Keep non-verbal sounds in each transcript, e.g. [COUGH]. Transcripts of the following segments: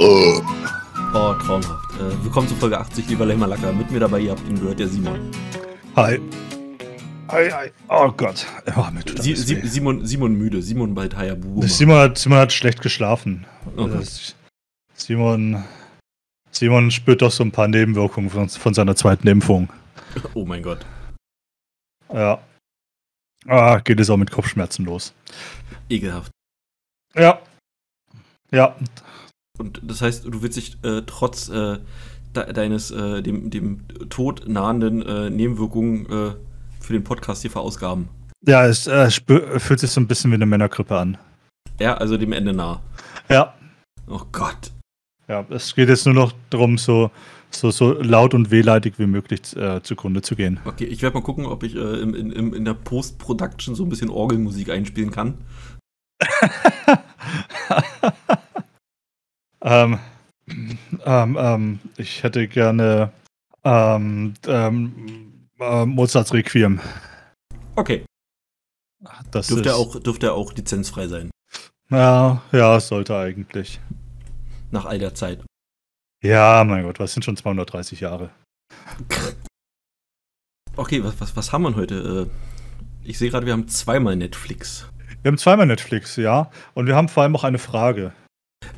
Oh, traumhaft. Äh, willkommen zu Folge 80, lieber Lämmerlacker. Mit mir dabei, ihr habt ihn gehört, der Simon. Hi. Hi, hi. Oh Gott. Oh, mir tut Sie, Sie, Simon, Simon müde. Simon bald Hayabubu. Simon hat, Simon hat schlecht geschlafen. Okay. Simon, Simon spürt doch so ein paar Nebenwirkungen von, von seiner zweiten Impfung. Oh mein Gott. Ja. Ah, geht es auch mit Kopfschmerzen los. Ekelhaft. Ja. Ja. Und das heißt, du willst dich äh, trotz äh, de deines äh, dem, dem Tod nahenden äh, Nebenwirkungen äh, für den Podcast hier verausgaben. Ja, es äh, fühlt sich so ein bisschen wie eine Männergrippe an. Ja, also dem Ende nah. Ja. Oh Gott. Ja, es geht jetzt nur noch darum, so, so, so laut und wehleidig wie möglich äh, zugrunde zu gehen. Okay, ich werde mal gucken, ob ich äh, in, in, in der Post-Production so ein bisschen Orgelmusik einspielen kann. [LAUGHS] ähm, ähm, ähm, ich hätte gerne ähm, ähm, äh, Mozarts Requiem. Okay. Das dürfte, ist, auch, dürfte auch lizenzfrei sein. Ja, ja, sollte eigentlich. Nach all der Zeit. Ja, mein Gott, was sind schon 230 Jahre? Okay, was, was, was haben wir heute? Äh, ich sehe gerade, wir haben zweimal Netflix. Wir haben zweimal Netflix, ja. Und wir haben vor allem auch eine Frage.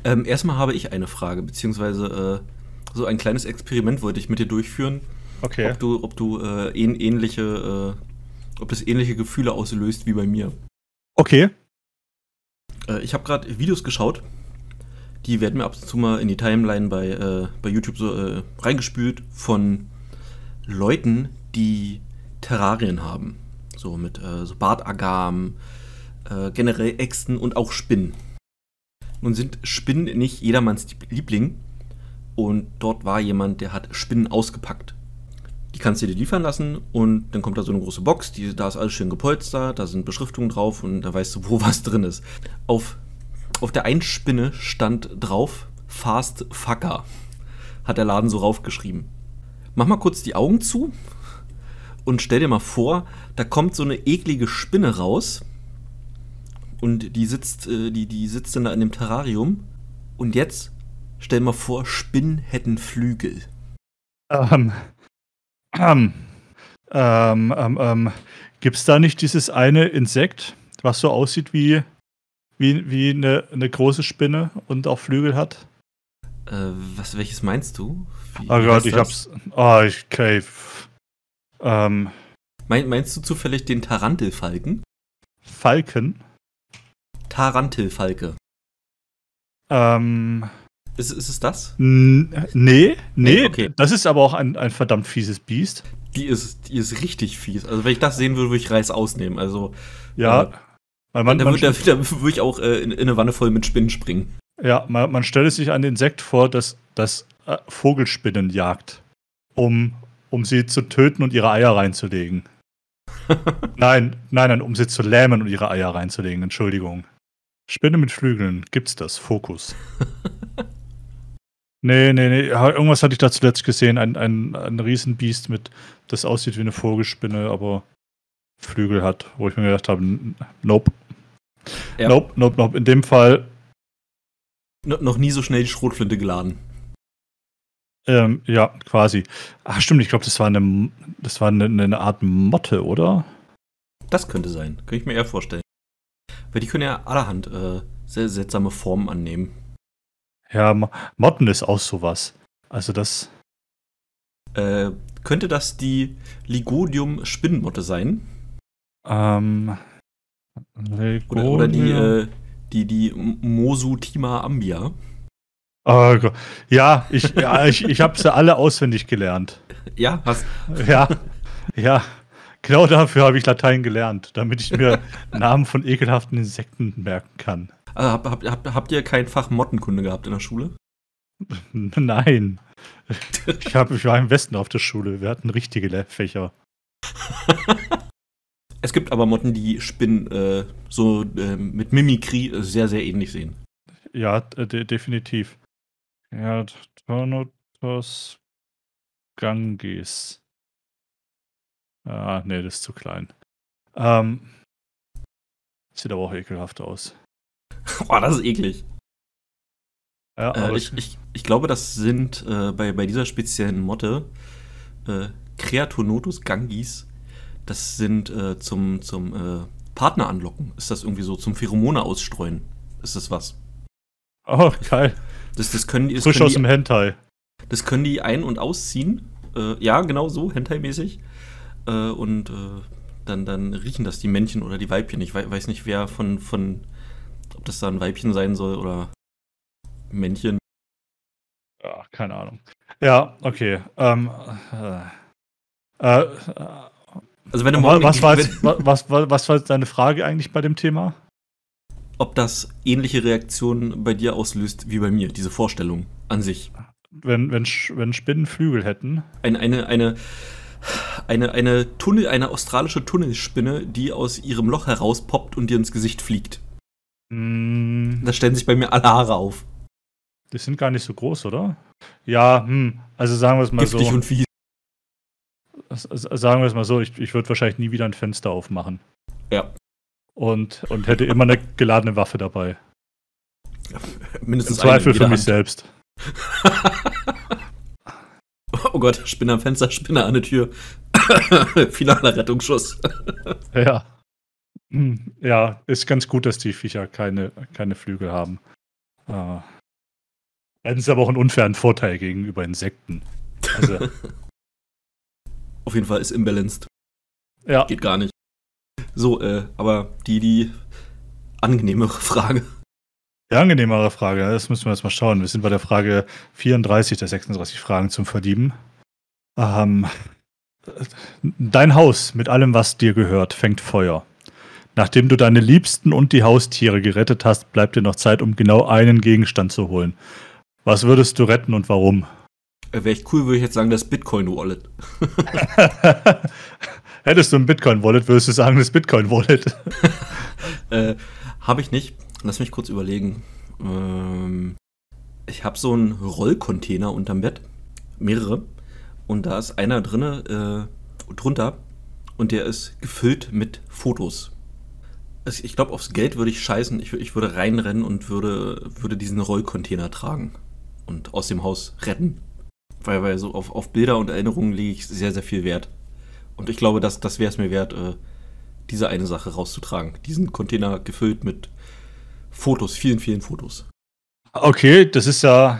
Ähm, erstmal habe ich eine Frage, beziehungsweise äh, so ein kleines Experiment wollte ich mit dir durchführen. Okay. Ob du, ob du äh, ähnliche, äh, ob das ähnliche Gefühle auslöst wie bei mir. Okay. Äh, ich habe gerade Videos geschaut. Die werden mir ab und zu mal in die Timeline bei, äh, bei YouTube so äh, reingespült von Leuten, die Terrarien haben. So mit so Bartagamen, generell Äxten und auch Spinnen. Nun sind Spinnen nicht jedermanns Liebling. Und dort war jemand, der hat Spinnen ausgepackt. Die kannst du dir liefern lassen und dann kommt da so eine große Box, die, da ist alles schön gepolstert, da sind Beschriftungen drauf und da weißt du, wo was drin ist. Auf, auf der einen Spinne stand drauf Fast Fucker. Hat der Laden so raufgeschrieben. Mach mal kurz die Augen zu und stell dir mal vor, da kommt so eine eklige Spinne raus und die sitzt, äh, die, die sitzt dann da in dem Terrarium. Und jetzt stell mal vor, Spinnen hätten Flügel. Ähm. Ähm. Ähm, ähm, ähm. Gibt's da nicht dieses eine Insekt, was so aussieht wie, wie, wie eine, eine große Spinne und auch Flügel hat? Äh, was, welches meinst du? Wie, oh Gott, ich hab's. Oh, ich, okay. Ähm. Mein, meinst du zufällig den Tarantelfalken? Falken? Tarantelfalke. Ähm. Ist, ist es das? Nee, nee, nee okay. das ist aber auch ein, ein verdammt fieses Biest. Die ist, die ist richtig fies. Also, wenn ich das sehen würde, würde ich Reis ausnehmen. Also. Ja. Äh, weil man, da, man, da, [LAUGHS] da würde ich auch äh, in, in, eine Wanne voll mit Spinnen springen. Ja, man, man stelle sich ein Insekt vor, das, das äh, Vogelspinnen jagt, um, um sie zu töten und ihre Eier reinzulegen. [LAUGHS] nein, nein, nein, um sie zu lähmen und ihre Eier reinzulegen. Entschuldigung. Spinne mit Flügeln, gibt's das? Fokus. [LAUGHS] nee, nee, nee. Irgendwas hatte ich da zuletzt gesehen. Ein, ein, ein Riesenbiest mit, das aussieht wie eine Vogelspinne, aber Flügel hat, wo ich mir gedacht habe, nope. Ja. Nope, nope, nope. In dem Fall. No, noch nie so schnell die Schrotflinte geladen. Ähm, ja, quasi. Ach, stimmt, ich glaube, das war eine, das war eine, eine Art Motte, oder? Das könnte sein. Könnte ich mir eher vorstellen. Weil die können ja allerhand äh, sehr seltsame Formen annehmen. Ja, Motten ist auch sowas. Also das. Äh, könnte das die Ligodium-Spinnenmotte sein? Ähm. Oder, oder die, äh, die, die Mosutima ambia. Oh Gott. Ja, ich, ja, ich, ich habe sie alle auswendig gelernt. [LAUGHS] Ja, hast. Ja, [LAUGHS] ja. Genau dafür habe ich Latein gelernt, damit ich mir [LAUGHS] Namen von ekelhaften Insekten merken kann. Also hab, hab, hab, habt ihr kein Fach Mottenkunde gehabt in der Schule? [LAUGHS] Nein. [LAUGHS] Ich, hab, ich war im Westen auf der Schule. Wir hatten richtige Fächer. es gibt aber Motten, die Spinnen äh, so äh, mit Mimikrie sehr, sehr ähnlich sehen. Ja, de definitiv. Ja, Tornotos Ganges. Ah, nee, das ist zu klein. Ähm, sieht aber auch ekelhaft aus. [LAUGHS] Boah, das ist eklig. Ja, äh, ich, ich, ich glaube, das sind äh, bei, bei dieser speziellen Motte äh, Creatonotus gangis. Das sind äh, zum, zum äh, Partner anlocken. Ist das irgendwie so zum Pheromone ausstreuen? Ist das was? Oh, geil. Das, das können die, das Frisch können aus dem Hentai. Das können die ein- und ausziehen. Äh, ja, genau so, Hentai-mäßig. Äh, und äh, dann, dann riechen das die Männchen oder die Weibchen. Ich weiß nicht, wer von, von, ob das da ein Weibchen sein soll oder Männchen. Ja, keine Ahnung. Ja, okay. Ähm, äh, äh, also wenn du morgen was, war jetzt, was, was, was war deine Frage eigentlich bei dem Thema? Ob das ähnliche Reaktionen bei dir auslöst wie bei mir, diese Vorstellung an sich. Wenn, wenn, wenn Spinnen Flügel hätten. Eine, eine, eine, eine, eine Tunnel, eine australische Tunnelspinne, die aus ihrem Loch herauspoppt und dir ins Gesicht fliegt. Mm. Da stellen sich bei mir alle Haare auf. Die sind gar nicht so groß, oder? Ja, hm, also sagen wir es mal Giftig so. und fies. Sagen wir es mal so, ich, ich würde wahrscheinlich nie wieder ein Fenster aufmachen. Ja. Und, und hätte immer eine geladene Waffe dabei. Mindestens Im Zweifel für mich Hand. selbst. [LAUGHS] [LAUGHS] oh Gott, Spinner am Fenster, Spinner an der Tür. [LAUGHS] Finaler Rettungsschuss. [LAUGHS] ja. Hm, ja, ist ganz gut, dass die Viecher keine, keine Flügel haben. Äh, Hätten sie aber auch einen unfairen Vorteil gegenüber Insekten. Also. Auf jeden Fall ist imbalanced. Ja. Geht gar nicht. So, äh, aber die, die angenehmere Frage. Die angenehmere Frage, das müssen wir jetzt mal schauen. Wir sind bei der Frage 34 der 36 Fragen zum Verdieben. Ähm, dein Haus mit allem, was dir gehört, fängt Feuer. Nachdem du deine Liebsten und die Haustiere gerettet hast, bleibt dir noch Zeit, um genau einen Gegenstand zu holen. Was würdest du retten und warum? Äh, Wäre ich cool, würde ich jetzt sagen, das Bitcoin-Wallet. [LAUGHS] Hättest du ein Bitcoin-Wallet, würdest du sagen, das Bitcoin-Wallet. [LAUGHS] äh, habe ich nicht. Lass mich kurz überlegen. Ähm, ich habe so einen Rollcontainer unterm Bett. Mehrere. Und da ist einer drinne, äh, drunter. Und der ist gefüllt mit Fotos. Also ich glaube, aufs Geld würde ich scheißen. Ich, ich würde reinrennen und würde, würde diesen Rollcontainer tragen und aus dem Haus retten. Weil, weil so auf, auf Bilder und Erinnerungen lege ich sehr, sehr viel Wert. Und ich glaube, das, das wäre es mir wert, äh, diese eine Sache rauszutragen. Diesen Container gefüllt mit Fotos, vielen, vielen Fotos. Okay, das ist ja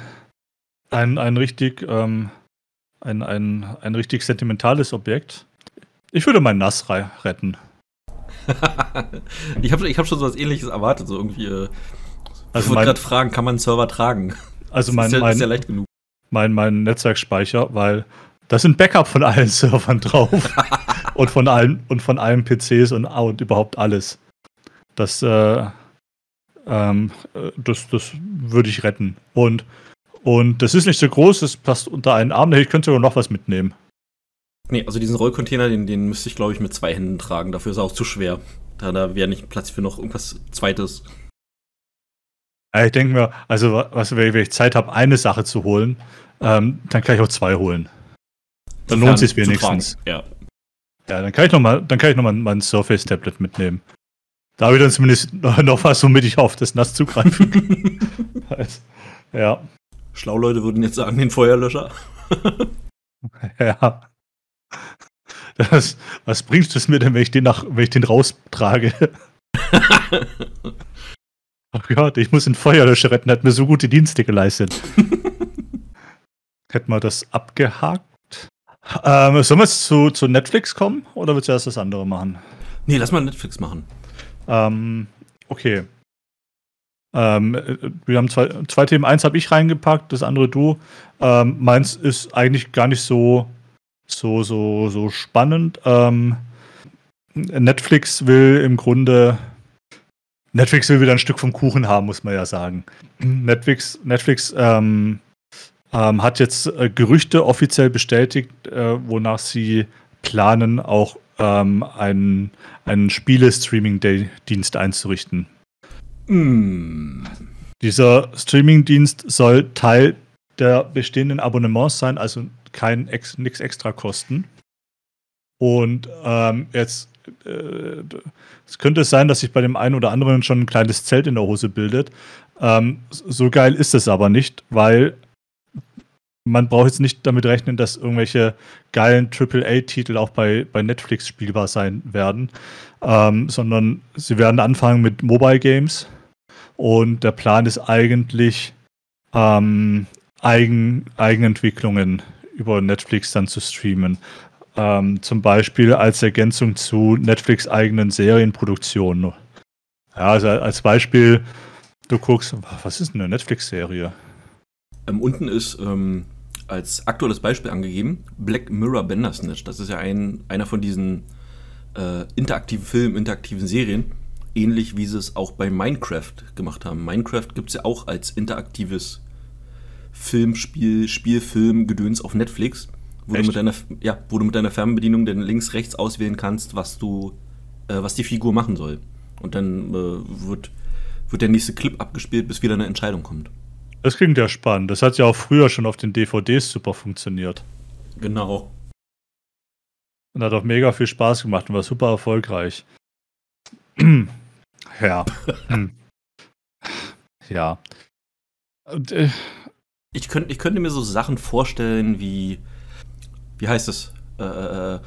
ein, ein richtig ähm, ein, ein, ein richtig sentimentales Objekt. Ich würde mein Nass retten. [LAUGHS] ich habe ich hab schon so was ähnliches erwartet, so irgendwie. Äh, also ich wollte gerade fragen, kann man einen Server tragen? Also [LAUGHS] mein, ist ja, mein, ist ja leicht genug. Mein, mein Netzwerkspeicher, weil da sind Backup von allen [LAUGHS] Servern drauf. und von allen und von allen PCs und, und überhaupt alles. Das, äh, ähm, das, das würde ich retten. Und, und das ist nicht so groß, das passt unter einen Arm. Ich könnte sogar noch was mitnehmen. Nee, also diesen Rollcontainer, den, den müsste ich, glaube ich, mit zwei Händen tragen. Dafür ist er auch zu schwer. Da, da wäre nicht Platz für noch irgendwas Zweites. Ich denke mir, also was, wenn ich Zeit habe, eine Sache zu holen, ähm, dann kann ich auch zwei holen. Dann lohnt sich wenigstens. Ja. Ja, dann kann ich noch mal, dann kann ich noch mal mein Surface Tablet mitnehmen. Da habe ich dann zumindest noch was, womit ich auf das Nass zugreifen kann. [LAUGHS] ja. Schlauleute würden jetzt sagen, den Feuerlöscher. [LAUGHS] ja. Das, was bringst du es mir denn, wenn ich den, nach, wenn ich den raustrage? [LAUGHS] Ach Gott, ich muss den Feuerlöscher retten, hat mir so gute Dienste geleistet. Hätten wir das abgehakt? Ähm, sollen wir jetzt zu, zu Netflix kommen oder willst du erst das andere machen? Nee, lass mal Netflix machen. Ähm, okay. Ähm, wir haben zwei, zwei Themen. Eins habe ich reingepackt, das andere du. Ähm, meins ist eigentlich gar nicht so, so, so, so spannend. Ähm, Netflix will im Grunde Netflix will wieder ein Stück vom Kuchen haben, muss man ja sagen. [CLEARS THROAT] Netflix, Netflix ähm, ähm, hat jetzt äh, Gerüchte offiziell bestätigt, äh, wonach sie planen, auch ähm, einen, einen Spiele-Streaming-Dienst einzurichten. Mm. Dieser Streaming-Dienst soll Teil der bestehenden Abonnements sein, also kein ex, nichts extra kosten. Und ähm, jetzt äh, es könnte sein, dass sich bei dem einen oder anderen schon ein kleines Zelt in der Hose bildet. Ähm, so geil ist es aber nicht, weil man braucht jetzt nicht damit rechnen, dass irgendwelche geilen AAA-Titel auch bei, bei Netflix spielbar sein werden, ähm, sondern sie werden anfangen mit Mobile Games und der Plan ist eigentlich, ähm, Eigen, Eigenentwicklungen über Netflix dann zu streamen. Ähm, zum Beispiel als Ergänzung zu Netflix eigenen Serienproduktionen. Ja, also als Beispiel, du guckst, was ist denn eine Netflix-Serie? Ähm, unten ist ähm, als aktuelles Beispiel angegeben Black Mirror Bandersnatch. Das ist ja ein, einer von diesen äh, interaktiven Filmen, interaktiven Serien, ähnlich wie sie es auch bei Minecraft gemacht haben. Minecraft gibt es ja auch als interaktives Filmspiel, Spielfilm, Gedöns auf Netflix, wo du, mit deiner, ja, wo du mit deiner Fernbedienung dann links, rechts auswählen kannst, was du, äh, was die Figur machen soll. Und dann äh, wird, wird der nächste Clip abgespielt, bis wieder eine Entscheidung kommt. Das klingt ja spannend. Das hat ja auch früher schon auf den DVDs super funktioniert. Genau. Und hat auch mega viel Spaß gemacht und war super erfolgreich. [CLEARS THROAT] ja. [CLEARS THROAT] Ja. Und, äh, ich, könnt, ich könnte mir so Sachen vorstellen wie, wie heißt es? Äh, äh, äh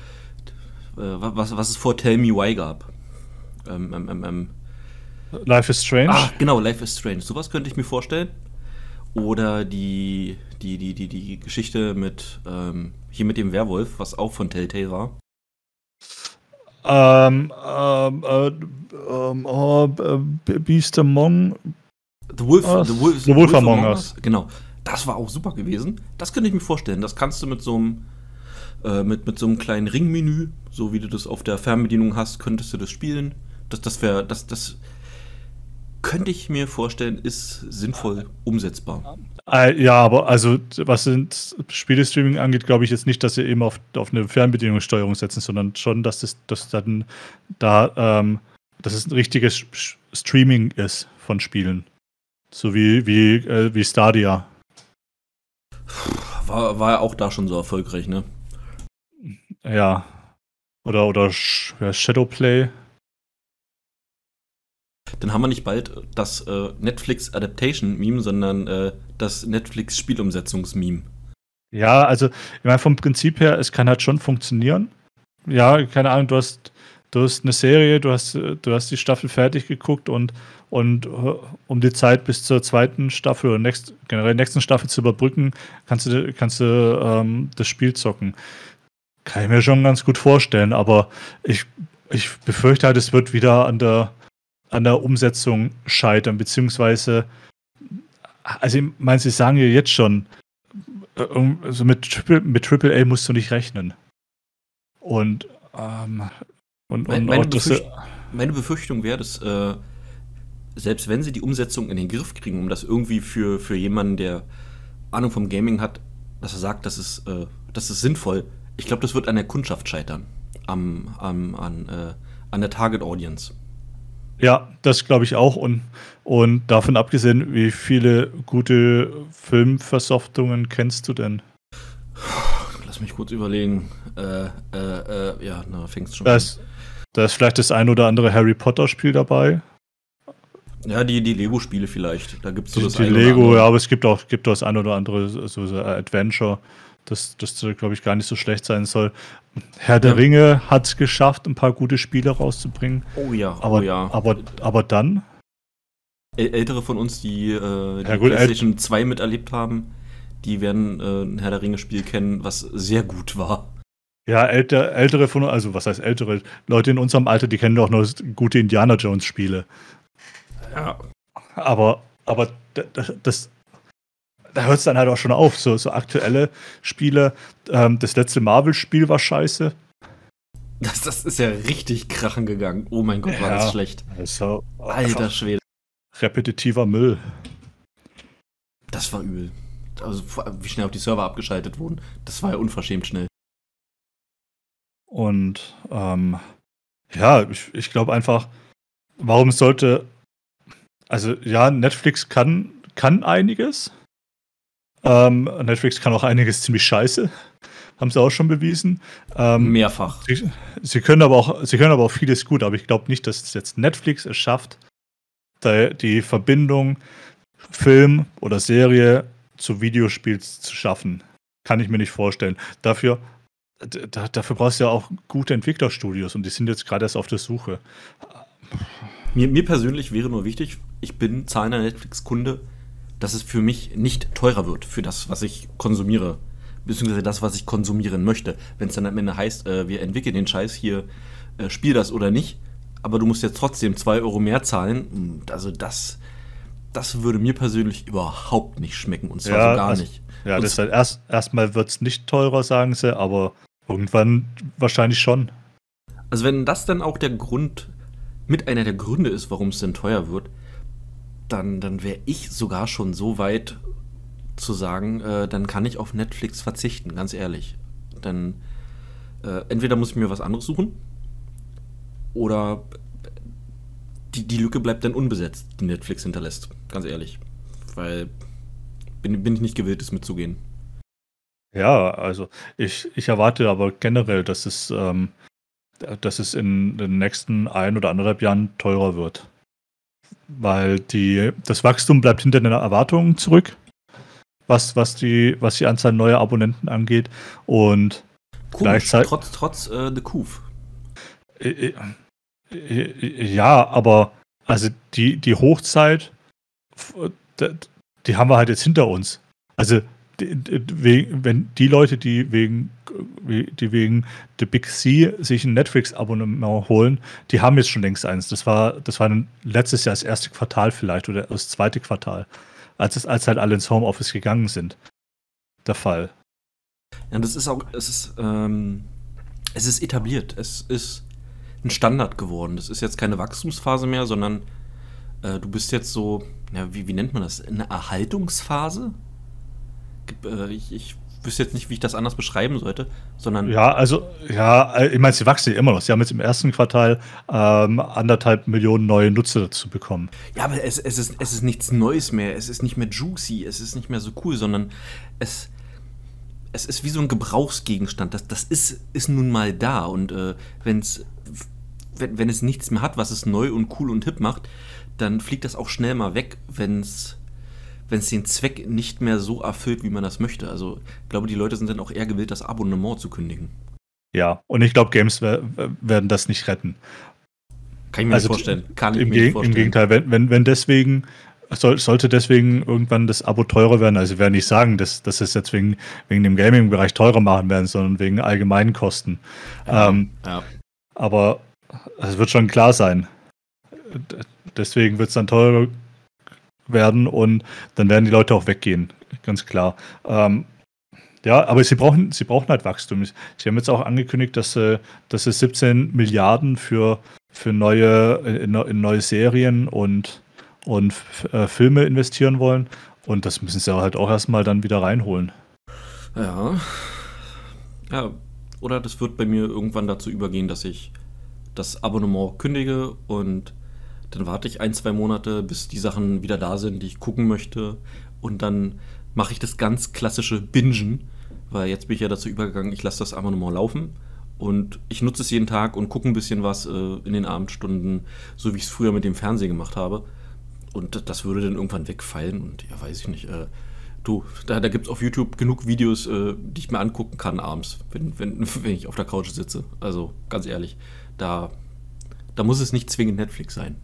was, was es vor Tell Me Why gab. Ähm, ähm, ähm, ähm, Life is Strange? Ah, genau, Life is Strange. Sowas könnte ich mir vorstellen. Oder die, die, die, die, die Geschichte mit ähm, hier mit dem Werwolf, was auch von Telltale war. Ähm, ähm, äh, ähm, oh, äh, Beast Among The Wolf, uh, the Wolf, the Wolf, Wolf Among Us. Genau. Das war auch super gewesen. Das könnte ich mir vorstellen. Das kannst du mit so einem äh, mit, mit so einem kleinen Ringmenü, so wie du das auf der Fernbedienung hast, könntest du das spielen. Das, das wäre, das, das könnte ich mir vorstellen, ist sinnvoll umsetzbar. Äh, ja, aber also was sind Spielestreaming angeht, glaube ich jetzt nicht, dass sie eben auf, auf eine Fernbedienungssteuerung setzen, sondern schon, dass das, das dann da, ähm, dass es ein richtiges Streaming ist von Spielen. So wie, wie, äh, wie Stadia. War, war ja auch da schon so erfolgreich, ne? Ja. Oder, oder Shadowplay. Dann haben wir nicht bald das äh, Netflix Adaptation Meme, sondern äh, das Netflix Spielumsetzungs-Meme. Ja, also, ich meine, vom Prinzip her, es kann halt schon funktionieren. Ja, keine Ahnung, du hast, du hast eine Serie, du hast, du hast die Staffel fertig geguckt und, und äh, um die Zeit bis zur zweiten Staffel oder next, generell nächsten Staffel zu überbrücken, kannst du, kannst du ähm, das Spiel zocken. Kann ich mir schon ganz gut vorstellen, aber ich, ich befürchte halt, es wird wieder an der, an der Umsetzung scheitern, beziehungsweise, also ich meine, sie sagen ja jetzt schon, also mit, Triple, mit AAA musst du nicht rechnen. Und, ähm, und, meine, und meine, Befürcht meine Befürchtung wäre, dass äh, selbst wenn sie die Umsetzung in den Griff kriegen, um das irgendwie für, für jemanden, der Ahnung vom Gaming hat, dass er sagt, das ist, äh, das ist sinnvoll, ich glaube, das wird an der Kundschaft scheitern. Am, am, an, äh, an der Target Audience. Ja, das glaube ich auch. Und, und davon abgesehen, wie viele gute Filmversoftungen kennst du denn? Lass mich kurz überlegen. Äh, äh, äh, ja, na, fängst schon da ist, an. Da ist vielleicht das ein oder andere Harry Potter-Spiel dabei. Ja, die, die Lego-Spiele vielleicht. Da gibt es so die, das Die Lego, ja, aber es gibt auch, gibt das ein oder andere so, so Adventure das, das glaube ich, gar nicht so schlecht sein soll. Herr der ja. Ringe hat es geschafft, ein paar gute Spiele rauszubringen. Oh ja, aber, oh ja. Aber, aber dann? Ältere von uns, die, äh, die ja, gut, PlayStation 2 miterlebt haben, die werden äh, ein Herr der Ringe-Spiel kennen, was sehr gut war. Ja, älter, ältere von uns, also was heißt ältere? Leute in unserem Alter, die kennen doch nur gute Indiana Jones-Spiele. Ja. Aber, aber das, das, da hört es dann halt auch schon auf. So, so aktuelle Spiele. Ähm, das letzte Marvel-Spiel war scheiße. Das, das ist ja richtig krachen gegangen. Oh mein Gott, war ja, das schlecht. Also, Alter Schwede. Repetitiver Müll. Das war übel. Also, wie schnell auch die Server abgeschaltet wurden. Das war ja unverschämt schnell. Und ähm, ja, ich, ich glaube einfach, warum sollte. Also, ja, Netflix kann, kann einiges. Ähm, Netflix kann auch einiges ziemlich scheiße. haben sie auch schon bewiesen. Ähm, Mehrfach. Sie, sie, können aber auch, sie können aber auch vieles gut, aber ich glaube nicht, dass es jetzt Netflix es schafft, die Verbindung Film oder Serie zu Videospiels zu schaffen. Kann ich mir nicht vorstellen. Dafür, da, dafür brauchst du ja auch gute Entwicklerstudios und die sind jetzt gerade erst auf der Suche. Mir, mir persönlich wäre nur wichtig, ich bin zahlender Netflix-Kunde, dass es für mich nicht teurer wird für das, was ich konsumiere. Beziehungsweise das, was ich konsumieren möchte. Wenn es dann am Ende heißt, äh, wir entwickeln den Scheiß hier, äh, spiel das oder nicht, aber du musst jetzt trotzdem 2 Euro mehr zahlen. Also das, das würde mir persönlich überhaupt nicht schmecken und zwar ja, so gar also, nicht. Ja, das heißt, erst, erstmal wird es nicht teurer, sagen sie, aber irgendwann wahrscheinlich schon. Also wenn das dann auch der Grund, mit einer der Gründe ist, warum es denn teuer wird, dann, dann wäre ich sogar schon so weit zu sagen, äh, dann kann ich auf Netflix verzichten, ganz ehrlich. Dann äh, entweder muss ich mir was anderes suchen oder die, die Lücke bleibt dann unbesetzt, die Netflix hinterlässt, ganz ehrlich. Weil bin, bin ich nicht gewillt, es mitzugehen. Ja, also ich, ich erwarte aber generell, dass es, ähm, dass es in den nächsten ein oder anderthalb Jahren teurer wird weil die, das Wachstum bleibt hinter den Erwartungen zurück, was, was, die, was die Anzahl neuer Abonnenten angeht. Und Komisch, gleichzeitig. Trotz, trotz äh, The Cove. Äh, äh, ja, aber also die, die Hochzeit, die haben wir halt jetzt hinter uns. Also wenn die Leute, die wegen, die wegen The Big C sich ein Netflix-Abonnement holen, die haben jetzt schon längst eins. Das war, das war letztes Jahr das erste Quartal vielleicht oder das zweite Quartal, als, es, als halt alle ins Homeoffice gegangen sind. Der Fall. Ja, das ist auch, es ist, ähm, es ist etabliert. Es ist ein Standard geworden. Das ist jetzt keine Wachstumsphase mehr, sondern äh, du bist jetzt so, ja, wie, wie nennt man das? Eine Erhaltungsphase? Äh, ich, ich wüsste jetzt nicht, wie ich das anders beschreiben sollte, sondern. Ja, also, ja, ich meine, sie wachsen ja immer noch. Sie haben jetzt im ersten Quartal ähm, anderthalb Millionen neue Nutzer dazu bekommen. Ja, aber es, es, ist, es ist nichts Neues mehr. Es ist nicht mehr juicy, es ist nicht mehr so cool, sondern es, es ist wie so ein Gebrauchsgegenstand. Das, das ist, ist nun mal da. Und äh, wenn's, wenn, wenn es nichts mehr hat, was es neu und cool und hip macht, dann fliegt das auch schnell mal weg, wenn es wenn es den Zweck nicht mehr so erfüllt, wie man das möchte. Also ich glaube, die Leute sind dann auch eher gewillt, das Abonnement zu kündigen. Ja, und ich glaube, Games werden das nicht retten. Kann ich mir also nicht vorstellen. Kann im, mir nicht vorstellen. Im Gegenteil, wenn, wenn, wenn deswegen, soll, sollte deswegen irgendwann das Abo teurer werden, also ich werde nicht sagen, dass, dass es jetzt wegen, wegen dem Gaming-Bereich teurer machen werden, sondern wegen allgemeinen Kosten. Ja, ähm, ja. Aber es wird schon klar sein. Deswegen wird es dann teurer werden und dann werden die Leute auch weggehen, ganz klar. Ähm, ja, aber sie brauchen, sie brauchen halt Wachstum. Sie haben jetzt auch angekündigt, dass, äh, dass sie 17 Milliarden für, für neue, in, in neue Serien und, und äh, Filme investieren wollen. Und das müssen sie halt auch erstmal dann wieder reinholen. Ja. Ja, oder das wird bei mir irgendwann dazu übergehen, dass ich das Abonnement kündige und dann warte ich ein, zwei Monate, bis die Sachen wieder da sind, die ich gucken möchte. Und dann mache ich das ganz klassische Bingen, weil jetzt bin ich ja dazu übergegangen, ich lasse das Abonnement laufen. Und ich nutze es jeden Tag und gucke ein bisschen was äh, in den Abendstunden, so wie ich es früher mit dem Fernsehen gemacht habe. Und das würde dann irgendwann wegfallen. Und ja, weiß ich nicht. Äh, du, da, da gibt es auf YouTube genug Videos, äh, die ich mir angucken kann abends, wenn, wenn, [LAUGHS] wenn ich auf der Couch sitze. Also ganz ehrlich, da, da muss es nicht zwingend Netflix sein.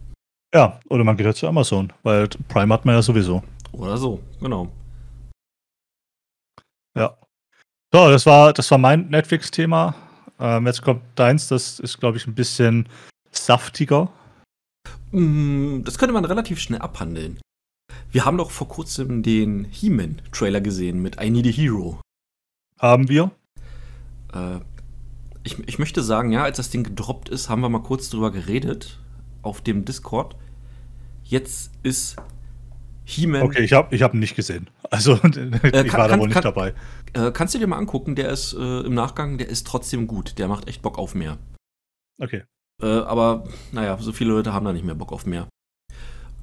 Ja, oder man geht ja zu Amazon, weil Prime hat man ja sowieso. Oder so, genau. Ja. So, das war, das war mein Netflix-Thema. Ähm, jetzt kommt deins, das ist, glaube ich, ein bisschen saftiger. Mm, das könnte man relativ schnell abhandeln. Wir haben doch vor kurzem den He-Man-Trailer gesehen mit I Need a Hero. Haben wir? Äh, ich, ich möchte sagen, ja, als das Ding gedroppt ist, haben wir mal kurz drüber geredet auf dem Discord. Jetzt ist He-Man. Okay, ich habe ich hab ihn nicht gesehen. Also, [LAUGHS] ich äh, war da wohl nicht kann, dabei. Äh, kannst du dir mal angucken, der ist äh, im Nachgang, der ist trotzdem gut. Der macht echt Bock auf mehr. Okay. Äh, aber, naja, so viele Leute haben da nicht mehr Bock auf mehr.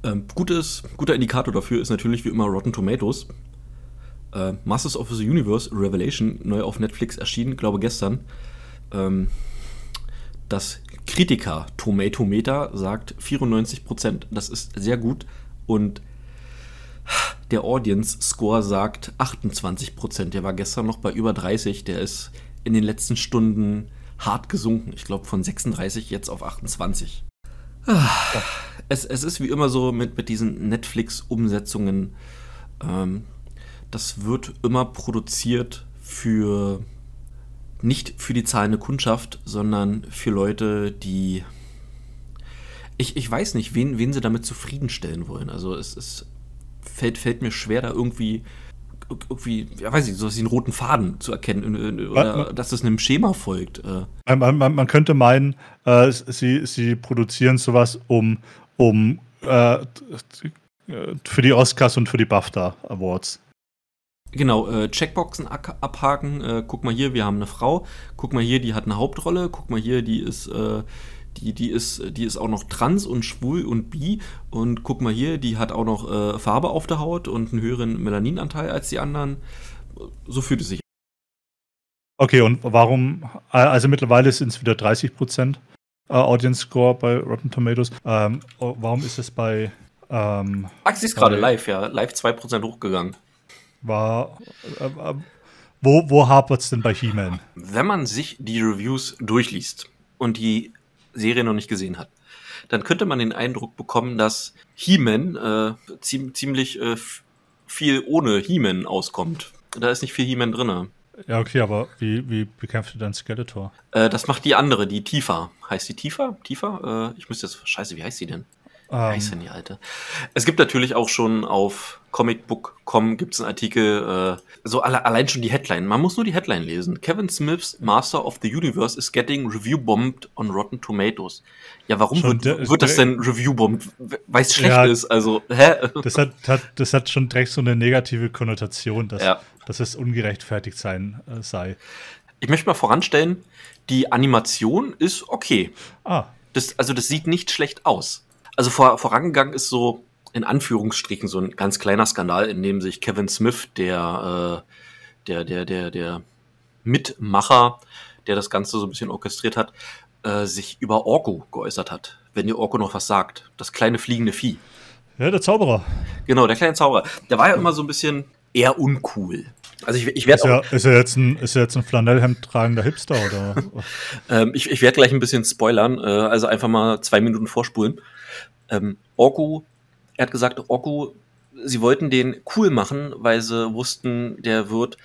Ähm, gutes, guter Indikator dafür ist natürlich wie immer Rotten Tomatoes. Äh, Masters of the Universe Revelation, neu auf Netflix erschienen, glaube gestern. Ähm, das Kritiker Tomatometer sagt 94%. Das ist sehr gut. Und der Audience Score sagt 28%. Der war gestern noch bei über 30. Der ist in den letzten Stunden hart gesunken. Ich glaube von 36 jetzt auf 28. Es, es ist wie immer so mit, mit diesen Netflix-Umsetzungen. Ähm, das wird immer produziert für nicht für die zahlende Kundschaft, sondern für Leute, die. Ich, ich weiß nicht, wen, wen sie damit zufriedenstellen wollen. Also es, es fällt, fällt mir schwer, da irgendwie irgendwie, ja weiß ich, so einen roten Faden zu erkennen oder man, dass das einem Schema folgt. Äh. Man, man, man könnte meinen, äh, sie, sie produzieren sowas, um, um äh, für die Oscars und für die BAFTA Awards. Genau, äh, Checkboxen abhaken. Äh, guck mal hier, wir haben eine Frau. Guck mal hier, die hat eine Hauptrolle. Guck mal hier, die ist, äh, die, die ist, die ist auch noch trans und schwul und bi. Und guck mal hier, die hat auch noch äh, Farbe auf der Haut und einen höheren Melaninanteil als die anderen. So fühlt es sich. Okay, und warum? Also mittlerweile sind es wieder 30 Prozent äh, Audience Score bei Rotten Tomatoes. Ähm, oh, warum ist es bei ähm, sie ist gerade live, ja. Live 2% hochgegangen war. Äh, äh, wo, wo hapert es denn bei He-Man? Wenn man sich die Reviews durchliest und die Serie noch nicht gesehen hat, dann könnte man den Eindruck bekommen, dass He-Man äh, zie ziemlich äh, viel ohne He-Man auskommt. Da ist nicht viel He-Man drin. Ja, okay, aber wie, wie bekämpft du dann Skeletor? Äh, das macht die andere, die Tifa. Heißt die Tifa? Tifa? Äh, ich müsste jetzt. Scheiße, wie heißt sie denn? Um. heißt denn die alte? Es gibt natürlich auch schon auf comicbook.com gibt es einen Artikel, äh, so alle, allein schon die Headline. Man muss nur die Headline lesen. Kevin Smiths Master of the Universe is getting review-bombed on Rotten Tomatoes. Ja, warum wird, wird das denn review-bombed? Weil es schlecht ja, ist, also, hä? Das hat, hat, das hat schon direkt so eine negative Konnotation, dass, ja. dass es ungerechtfertigt sein äh, sei. Ich möchte mal voranstellen, die Animation ist okay. Ah. Das, also das sieht nicht schlecht aus. Also vor, vorangegangen ist so, in Anführungsstrichen so ein ganz kleiner Skandal, in dem sich Kevin Smith, der, äh, der, der, der, der Mitmacher, der das Ganze so ein bisschen orchestriert hat, äh, sich über Orko geäußert hat. Wenn ihr Orko noch was sagt. Das kleine fliegende Vieh. Ja, der Zauberer. Genau, der kleine Zauberer. Der war ja immer so ein bisschen eher uncool. Also ich, ich werde ist, ja, ist er jetzt ein ist er jetzt ein Flanellhemd tragender Hipster oder? [LAUGHS] ähm, ich ich werde gleich ein bisschen spoilern, äh, also einfach mal zwei Minuten vorspulen. Ähm, Orko er hat gesagt, Oku, sie wollten den cool machen, weil sie wussten, der wird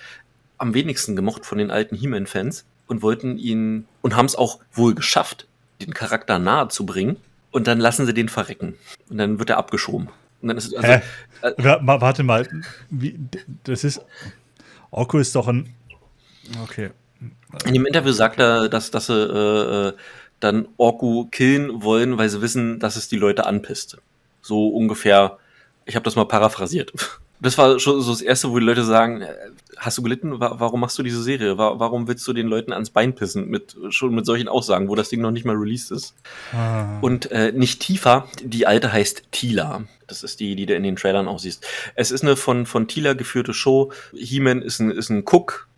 am wenigsten gemocht von den alten He-Man-Fans und wollten ihn und haben es auch wohl geschafft, den Charakter nahe zu bringen. Und dann lassen sie den verrecken. Und dann wird er abgeschoben. Und dann ist also, Hä? Äh, Warte mal, wie, das ist. Orko ist doch ein. Okay. In dem Interview sagt er, dass, dass sie äh, äh dann Orku killen wollen, weil sie wissen, dass es die Leute anpisst. So ungefähr, ich habe das mal paraphrasiert. [LAUGHS] Das war schon so das Erste, wo die Leute sagen, äh, hast du gelitten? Warum machst du diese Serie? Warum willst du den Leuten ans Bein pissen? Mit, schon mit solchen Aussagen, wo das Ding noch nicht mal released ist. Ah. Und äh, nicht tiefer, die alte heißt Tila. Das ist die, die du in den Trailern auch siehst. Es ist eine von, von Tila geführte Show. He-Man ist ein, ist ein Cook.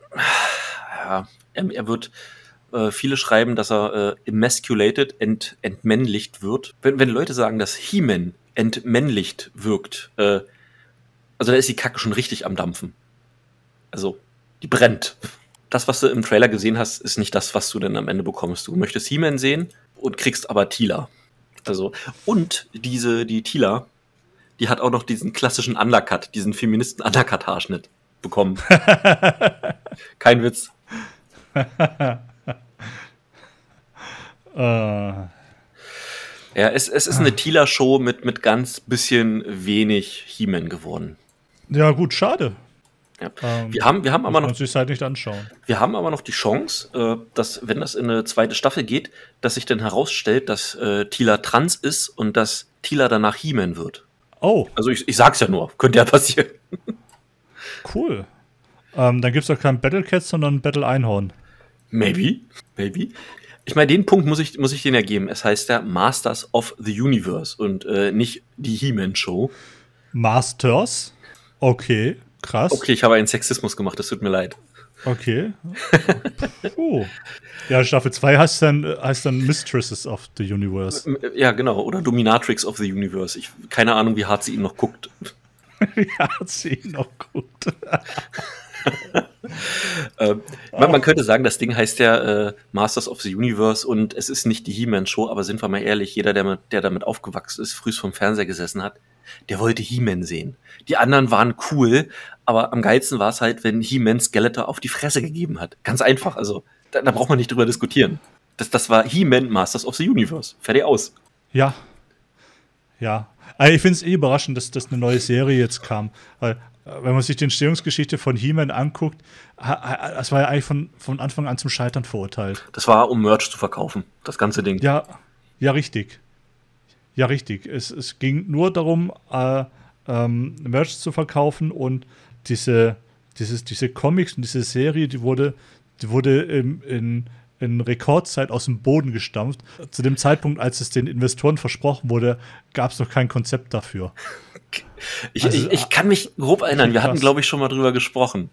Ja, er, er wird äh, viele schreiben, dass er äh, emasculated, ent, entmännlicht wird. Wenn, wenn Leute sagen, dass He-Man entmännlicht wirkt. Äh, also da ist die Kacke schon richtig am Dampfen. Also, die brennt. Das, was du im Trailer gesehen hast, ist nicht das, was du dann am Ende bekommst. Du möchtest He-Man sehen und kriegst aber Tila. Also, und diese, die Tila, die hat auch noch diesen klassischen Undercut, diesen Feministen-Undercut-Haarschnitt bekommen. [LAUGHS] Kein Witz. [LAUGHS] uh. Ja, es, es ist eine ah. Tila-Show mit, mit ganz bisschen wenig He-Man geworden. Ja, gut, schade. Ja. Ähm, wir haben, wir haben aber noch. sich halt nicht anschauen. Wir haben aber noch die Chance, äh, dass, wenn das in eine zweite Staffel geht, dass sich dann herausstellt, dass äh, Tila trans ist und dass Tila danach He-Man wird. Oh. Also ich, ich sag's ja nur, könnte ja passieren. [LAUGHS] Cool. Ähm, dann gibt's doch kein Battle Cat, sondern Battle Einhorn. Maybe. Maybe. Ich meine, den Punkt muss ich, muss ich denen ja geben. Es heißt ja Masters of the Universe und äh, nicht die He-Man-Show. Masters? Okay. krass. Okay, ich habe einen Sexismus gemacht, das tut mir leid. Okay. Puh. Ja, Staffel 2 heißt dann, heißt dann Mistresses of the Universe. Ja, genau. Oder Dominatrix of the Universe. Ich, keine Ahnung, wie hart sie ihn noch guckt. [LAUGHS] wie hart sie ihn noch guckt. [LAUGHS] [LAUGHS] ähm, man, man, könnte sagen, das Ding heißt ja äh, Masters of the Universe und es ist nicht die He-Man-Show, aber sind wir mal ehrlich, jeder, der, der damit aufgewachsen ist, frühst vom Fernseher gesessen hat, der wollte He-Man sehen. Die anderen waren cool, aber am geilsten war es halt, wenn He-Man Skeletor auf die Fresse gegeben hat. Ganz einfach, also da, da braucht man nicht drüber diskutieren. Das, das war He-Man Masters of the Universe. Fertig aus. Ja. Ja. Also ich finde es eh überraschend, dass, dass eine neue Serie jetzt kam. Weil wenn man sich die Entstehungsgeschichte von He-Man anguckt, das war ja eigentlich von, von Anfang an zum Scheitern verurteilt. Das war, um Merch zu verkaufen, das ganze Ding. Ja, ja, richtig. Ja, richtig. Es, es ging nur darum, äh, ähm, Merch zu verkaufen und diese, dieses, diese Comics und diese Serie, die wurde, die wurde in, in, in Rekordzeit aus dem Boden gestampft. Zu dem Zeitpunkt, als es den Investoren versprochen wurde, gab es noch kein Konzept dafür. Ich, also, ich, ich, kann mich grob erinnern, wir hatten, glaube ich, schon mal drüber gesprochen.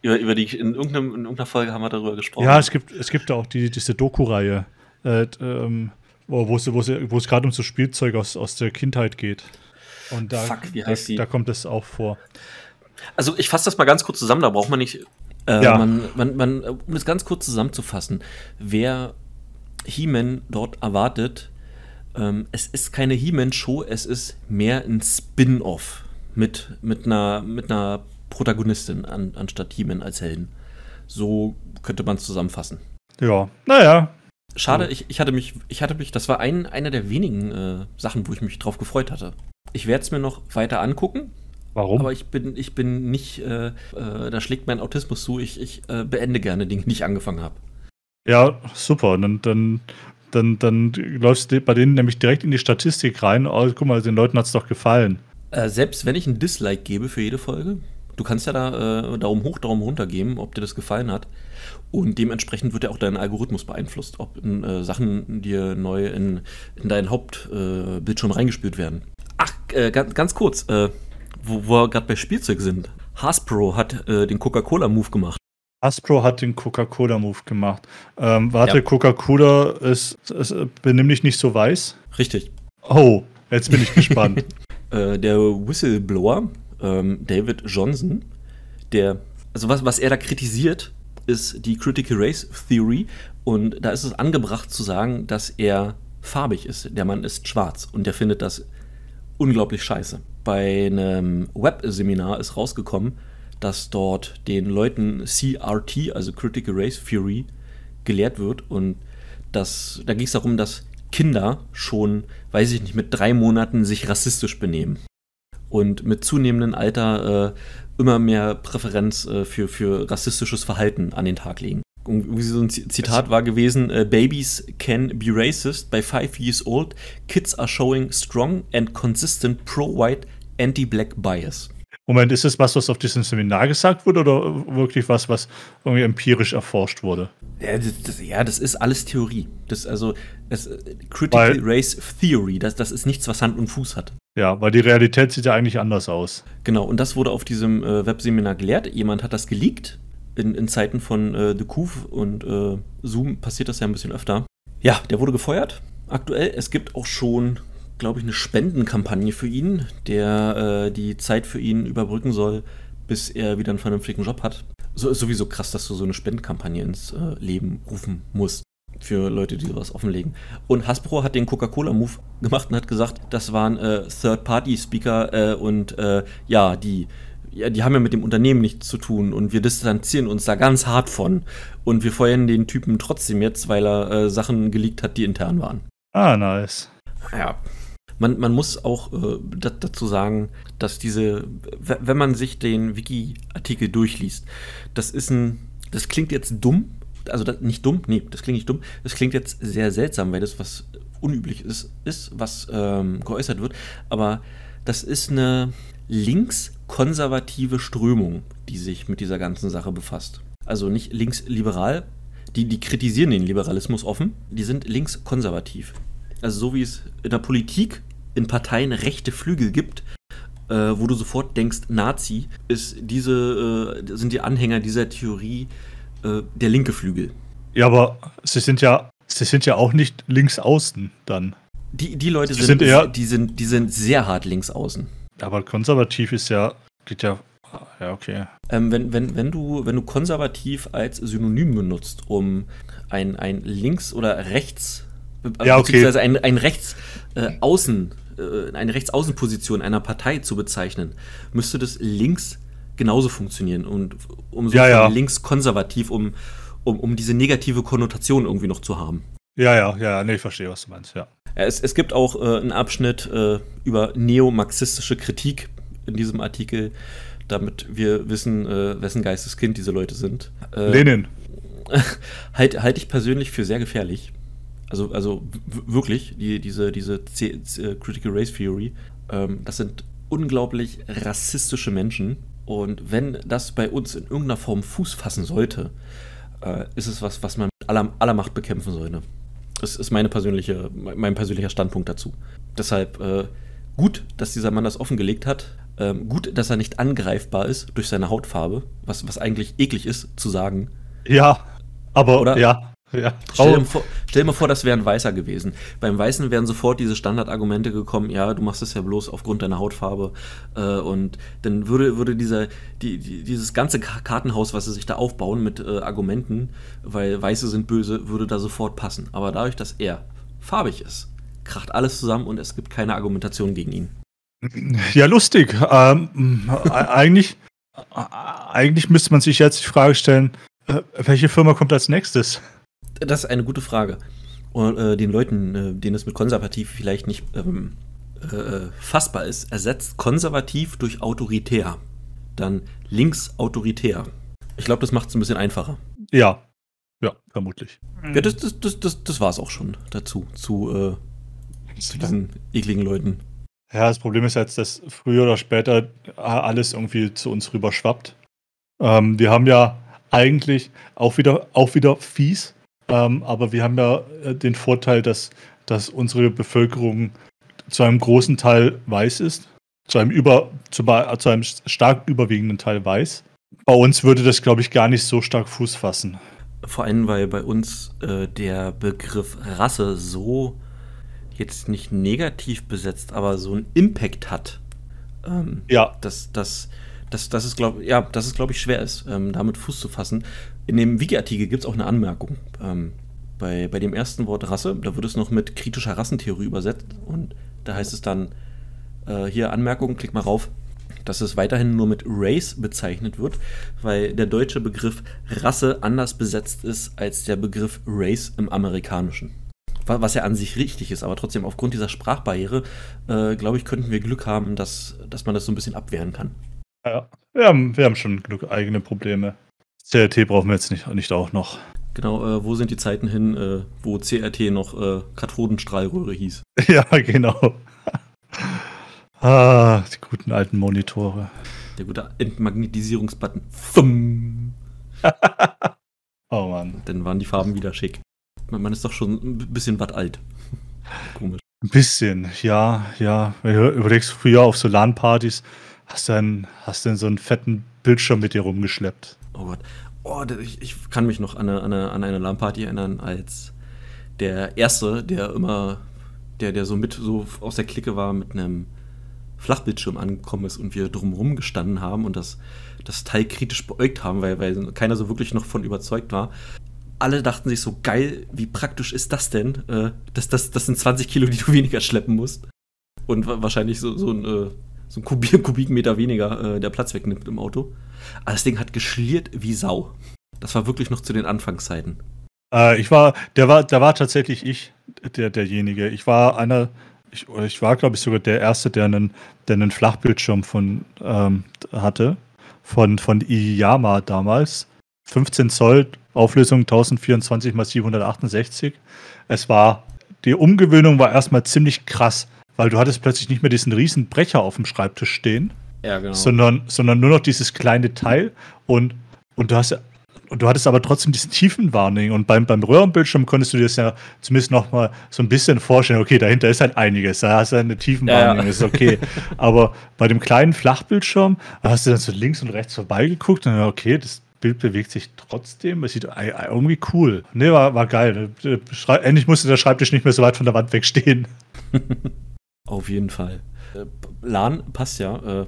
Über, über die, in, in irgendeiner Folge haben wir darüber gesprochen. Ja, es gibt, es gibt auch die, diese Doku-Reihe, äh, ähm, wo, es, wo, es gerade um so Spielzeug aus, aus der Kindheit geht. Und da, Fuck, da, da kommt es auch vor. Also ich fasse das mal ganz kurz zusammen, da braucht man nicht. Äh, ja. man, man, man, um es ganz kurz zusammenzufassen, wer He-Man dort erwartet, ähm, es ist keine He-Man-Show, es ist mehr ein Spin-off mit, mit, einer, mit einer Protagonistin an, anstatt He-Man als Helden. So könnte man es zusammenfassen. Ja, naja. Schade, ich, ich hatte mich, ich hatte mich, das war ein, einer der wenigen äh, Sachen, wo ich mich drauf gefreut hatte. Ich werde es mir noch weiter angucken. Warum? Aber ich bin, ich bin nicht, äh, äh, da schlägt mein Autismus zu, ich, ich äh, beende gerne Dinge, die ich angefangen habe. Ja, super. Dann, dann, dann, dann läufst du bei denen nämlich direkt in die Statistik rein. Oh, guck mal, den Leuten hat es doch gefallen. Äh, selbst wenn ich ein Dislike gebe für jede Folge, du kannst ja da äh, Daumen hoch, Daumen runter geben, ob dir das gefallen hat. Und dementsprechend wird ja auch dein Algorithmus beeinflusst, ob Sachen dir neu in, in deinen Hauptbildschirm reingespült werden. Ach, ganz, ganz kurz, äh, wo, wo wir gerade bei Spielzeug sind. Hasbro hat äh, den Coca-Cola-Move gemacht. Hasbro hat den Coca-Cola-Move gemacht. Ähm, warte, ja. Coca-Cola ist, ist, benimm dich nicht so weiß. Richtig. Oh, jetzt bin ich gespannt. [LAUGHS] Äh, der Whistleblower, ähm, David Johnson, der, also was, was er da kritisiert, ist die Critical Race Theory. Und da ist es angebracht zu sagen, dass er farbig ist. Der Mann ist schwarz und der findet das unglaublich scheiße. Bei einem Web-Seminar ist rausgekommen, dass dort den Leuten CRT, also Critical Race Theory, gelehrt wird. Und das, da ging es darum, dass Kinder schon, weiß ich nicht, mit drei Monaten sich rassistisch benehmen. Und mit zunehmendem Alter äh, immer mehr Präferenz äh, für, für rassistisches Verhalten an den Tag legen irgendwie so ein Zitat war gewesen: äh, Babies can be racist by five years old. Kids are showing strong and consistent pro-white anti-black bias. Moment, ist das was, was auf diesem Seminar gesagt wurde oder wirklich was, was irgendwie empirisch erforscht wurde? Ja, das, das, ja, das ist alles Theorie. Das also das, Critical weil, Race Theory, das, das ist nichts, was Hand und Fuß hat. Ja, weil die Realität sieht ja eigentlich anders aus. Genau, und das wurde auf diesem äh, Webseminar gelehrt. Jemand hat das geleakt in, in Zeiten von äh, The Coup und äh, Zoom passiert das ja ein bisschen öfter. Ja, der wurde gefeuert aktuell. Es gibt auch schon, glaube ich, eine Spendenkampagne für ihn, der äh, die Zeit für ihn überbrücken soll, bis er wieder einen vernünftigen Job hat. So ist sowieso krass, dass du so eine Spendenkampagne ins äh, Leben rufen musst für Leute, die sowas offenlegen. Und Hasbro hat den Coca-Cola-Move gemacht und hat gesagt, das waren äh, Third-Party-Speaker äh, und äh, ja, die ja, die haben ja mit dem Unternehmen nichts zu tun und wir distanzieren uns da ganz hart von. Und wir feuern den Typen trotzdem jetzt, weil er äh, Sachen geleakt hat, die intern waren. Ah, nice. Ja. Man, man muss auch äh, dazu sagen, dass diese, wenn man sich den Wiki-Artikel durchliest, das ist ein, das klingt jetzt dumm, also das, nicht dumm, nee, das klingt nicht dumm, das klingt jetzt sehr seltsam, weil das was unüblich ist, ist was ähm, geäußert wird, aber das ist eine linkskonservative Strömung, die sich mit dieser ganzen Sache befasst. Also nicht linksliberal, die, die kritisieren den Liberalismus offen, die sind linkskonservativ. Also so wie es in der Politik in Parteien rechte Flügel gibt, äh, wo du sofort denkst, Nazi, ist diese, äh, sind die Anhänger dieser Theorie äh, der linke Flügel. Ja, aber sie sind ja, sie sind ja auch nicht links außen dann. Die, die Leute sind, sind eher- die, sind, die sind sehr hart links außen. Aber konservativ ist ja, geht ja, ja, okay. Ähm, wenn, wenn, wenn, du, wenn du konservativ als Synonym benutzt, um ein, ein links- oder rechts, äh, Ja, okay. beziehungsweise ein, ein rechts äh, außen, äh, eine Rechtsaußenposition einer Partei zu bezeichnen, müsste das links genauso funktionieren und um so Ja, ja. links konservativ, um, um, um diese negative Konnotation irgendwie noch zu haben. Ja, ja, ja, nee, ich verstehe, was du meinst, ja. Es, es gibt auch äh, einen Abschnitt äh, über neomarxistische Kritik in diesem Artikel, damit wir wissen, äh, wessen Geisteskind diese Leute sind. Äh, Lenin. [LAUGHS] halt, halte ich persönlich für sehr gefährlich. Also, also wirklich, die, diese, diese C C Critical Race Theory, ähm, das sind unglaublich rassistische Menschen. Und wenn das bei uns in irgendeiner Form Fuß fassen sollte, äh, ist es was, was man mit aller, aller Macht bekämpfen sollte. Das ist meine persönliche, mein persönlicher Standpunkt dazu. Deshalb äh, gut, dass dieser Mann das offengelegt hat. Ähm, gut, dass er nicht angreifbar ist durch seine Hautfarbe, was, was eigentlich eklig ist zu sagen. Ja, aber, Oder? ja, ja. Stell dir, Trau- vor, stell dir mal vor, das wäre ein Weißer gewesen. Beim Weißen wären sofort diese Standardargumente gekommen, ja, du machst es ja bloß aufgrund deiner Hautfarbe. Äh, und dann würde, würde dieser, die, die, dieses ganze Ka- Kartenhaus, was sie sich da aufbauen mit äh, Argumenten, weil Weiße sind böse, würde da sofort passen. Aber dadurch, dass er farbig ist, kracht alles zusammen und es gibt keine Argumentation gegen ihn. Ja, lustig. Ähm, e- eigentlich, e- eigentlich müsste man sich jetzt die Frage stellen, äh, welche Firma kommt als nächstes? Das ist eine gute Frage. Und äh, den Leuten, äh, denen es mit konservativ vielleicht nicht ähm, äh, fassbar ist, ersetzt konservativ durch autoritär. Dann links autoritär. Ich glaube, das macht es ein bisschen einfacher. Ja, ja, vermutlich. Ja, das, das, das, das, das war es auch schon dazu, zu, äh, zu diesen ekligen Leuten. Ja, das Problem ist jetzt, dass früher oder später alles irgendwie zu uns rüber schwappt. Ähm, wir haben ja eigentlich auch wieder, auch wieder fies, ähm, aber wir haben ja äh, den Vorteil, dass, dass unsere Bevölkerung zu einem großen Teil weiß ist, zu einem, über, zu, bei- zu einem stark überwiegenden Teil weiß. Bei uns würde das, glaube ich, gar nicht so stark Fuß fassen. Vor allem, weil bei uns äh, der Begriff Rasse so jetzt nicht negativ besetzt, aber so einen Impact hat. Ähm, Ja, dass, dass, dass, dass es, glaube ja, dass es, glaube ich, schwer ist, ähm, damit Fuß zu fassen. In dem Wiki-Artikel gibt es auch eine Anmerkung. Ähm, bei, bei dem ersten Wort Rasse, da wird es noch mit kritischer Rassentheorie übersetzt und da heißt es dann, äh, hier Anmerkung, klick mal rauf, dass es weiterhin nur mit Race bezeichnet wird, weil der deutsche Begriff Rasse anders besetzt ist als der Begriff Race im amerikanischen. Wa- Was ja an sich richtig ist, aber trotzdem aufgrund dieser Sprachbarriere, äh, glaube ich, könnten wir Glück haben, dass, dass man das so ein bisschen abwehren kann. ja. Wir, haben, wir haben schon genug eigene Probleme. CRT brauchen wir jetzt nicht, nicht auch noch. Genau, äh, wo sind die Zeiten hin, äh, wo CRT noch äh, Kathodenstrahlröhre hieß? [LAUGHS] Ja, genau. ah, die guten alten Monitore. Der gute Entmagnetisierungsbutton. Fumm. [LAUGHS] Oh Mann. Dann waren die Farben wieder schick. Man ist doch schon ein bisschen was alt. [LAUGHS] Komisch. Ein bisschen, ja, ja. Wenn du überlegst, früher auf so LAN-Partys hast du dann, hast du dann so einen fetten Bildschirm mit dir rumgeschleppt. Oh Gott. Oh, ich, ich kann mich noch an eine, an eine, an eine LAN-Party erinnern, als der Erste, der immer, der, der so mit so aus der Clique war, mit einem Flachbildschirm angekommen ist und wir drumherum gestanden haben und das, das Teil kritisch beäugt haben, weil, weil keiner so wirklich noch von überzeugt war. Alle dachten sich so, geil, wie praktisch ist das denn? Äh, das, das, das sind 20 Kilo, die du [LAUGHS] weniger schleppen musst. Und wa- wahrscheinlich so, so ein, äh, so ein Kubik, [LAUGHS] Kubikmeter weniger äh, der Platz wegnimmt im Auto. Aber das Ding hat geschliert wie Sau. Das war wirklich noch zu den Anfangszeiten. Äh, ich war, der war, der war tatsächlich ich, der, derjenige. Ich war einer, ich, ich war, glaube ich, sogar der Erste, der einen, der einen Flachbildschirm von ähm, hatte. Von, von Iyama damals. 15 Zoll, Auflösung 1024 x 768. Es war, die Umgewöhnung war erstmal ziemlich krass, weil du hattest plötzlich nicht mehr diesen riesen Brecher auf dem Schreibtisch stehen, Ja, genau. sondern, sondern nur noch dieses kleine Teil und, und du hast und du hattest aber trotzdem diesen Tiefenwarning und beim, beim Röhrenbildschirm konntest du dir das ja zumindest noch mal so ein bisschen vorstellen, okay, dahinter ist halt einiges, da hast du eine Tiefenwarnung, ja, ja. ist okay. [LAUGHS] aber bei dem kleinen Flachbildschirm hast du dann so links und rechts vorbeigeguckt und okay, das Bild bewegt sich trotzdem. Es sieht irgendwie cool. Ne, war, war geil. Endlich musste der Schreibtisch nicht mehr so weit von der Wand wegstehen. [LAUGHS] Auf jeden Fall. Äh, LAN passt ja. Äh,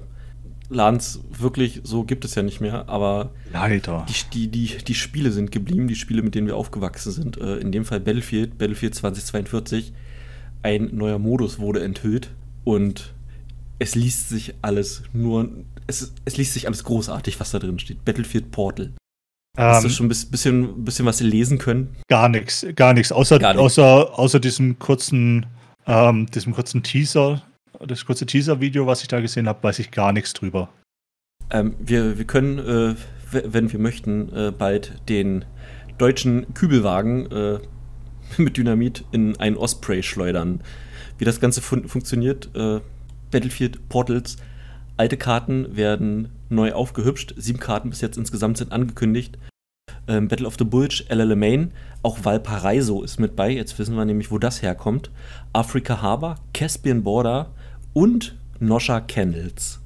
LANs wirklich so gibt es ja nicht mehr, aber Leider. Die, die, die, die Spiele sind geblieben, die Spiele, mit denen wir aufgewachsen sind. Äh, in dem Fall Battlefield, Battlefield 2042. Ein neuer Modus wurde enthüllt und es liest sich alles nur, es, es liest sich alles großartig, was da drin steht. Battlefield Portal. Hast du ähm, schon ein bisschen, bisschen was lesen können? Gar nichts, gar nichts. Außer, gar außer, außer diesem kurzen, ähm, diesem kurzen Teaser, das kurze Teaser-Video, was ich da gesehen habe, weiß ich gar nichts drüber. Ähm, wir, wir können, äh, wenn wir möchten, äh, bald den deutschen Kübelwagen äh, [LAUGHS] mit Dynamit in einen Osprey schleudern. Wie das Ganze fun funktioniert, äh, Battlefield Portals. Alte Karten werden neu aufgehübscht. Sieben Karten bis jetzt insgesamt sind angekündigt. Ähm, Battle of the Bulge, LL Main, auch Valparaiso ist mit bei. Jetzt wissen wir nämlich, wo das herkommt. Africa Harbor, Caspian Border und Nosha Candles.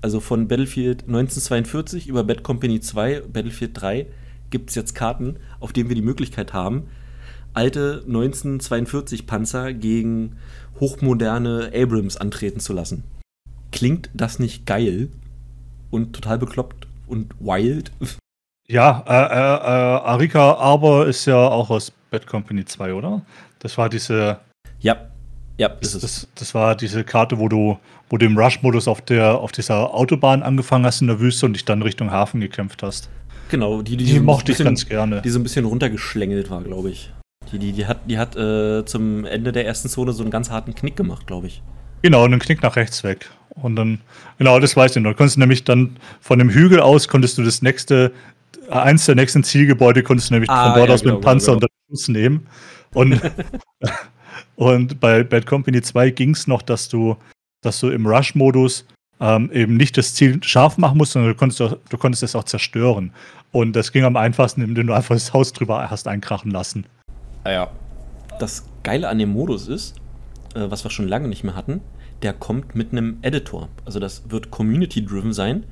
Also von Battlefield 1942 über Bad Company 2, Battlefield 3 gibt es jetzt Karten, auf denen wir die Möglichkeit haben, alte 1942 Panzer gegen hochmoderne Abrams antreten zu lassen. Klingt das nicht geil und total bekloppt und wild? Ja, äh, äh, äh, Arika Aber ist ja auch aus Bad Company 2, oder? Das war diese. Ja, ja, ist das, das, das, war diese Karte, wo du, wo du im Rush-Modus auf, auf dieser Autobahn angefangen hast in der Wüste und dich dann Richtung Hafen gekämpft hast. Genau, die, die, die, mochte ich ganz gerne. Die so ein bisschen runtergeschlängelt war, glaube ich. Die, die, die hat, die hat äh, zum Ende der ersten Zone so einen ganz harten Knick gemacht, glaube ich. Genau, einen Knick nach rechts weg. Und dann, genau, das weiß ich noch. Du konntest nämlich dann von dem Hügel aus, konntest du das nächste, eins der nächsten Zielgebäude, konntest du nämlich ah, von dort ja, aus genau, mit dem Panzer genau. unter den Fuß nehmen. Und, [LAUGHS] und bei Bad Company 2 ging es noch, dass du, dass du im Rush-Modus ähm, eben nicht das Ziel scharf machen musst, sondern du konntest, du konntest es auch zerstören. Und das ging am einfachsten, indem du einfach das Haus drüber hast einkrachen lassen. Ah ja. Das Geile an dem Modus ist, äh, was wir schon lange nicht mehr hatten, der kommt mit einem Editor. Also das wird community-driven sein.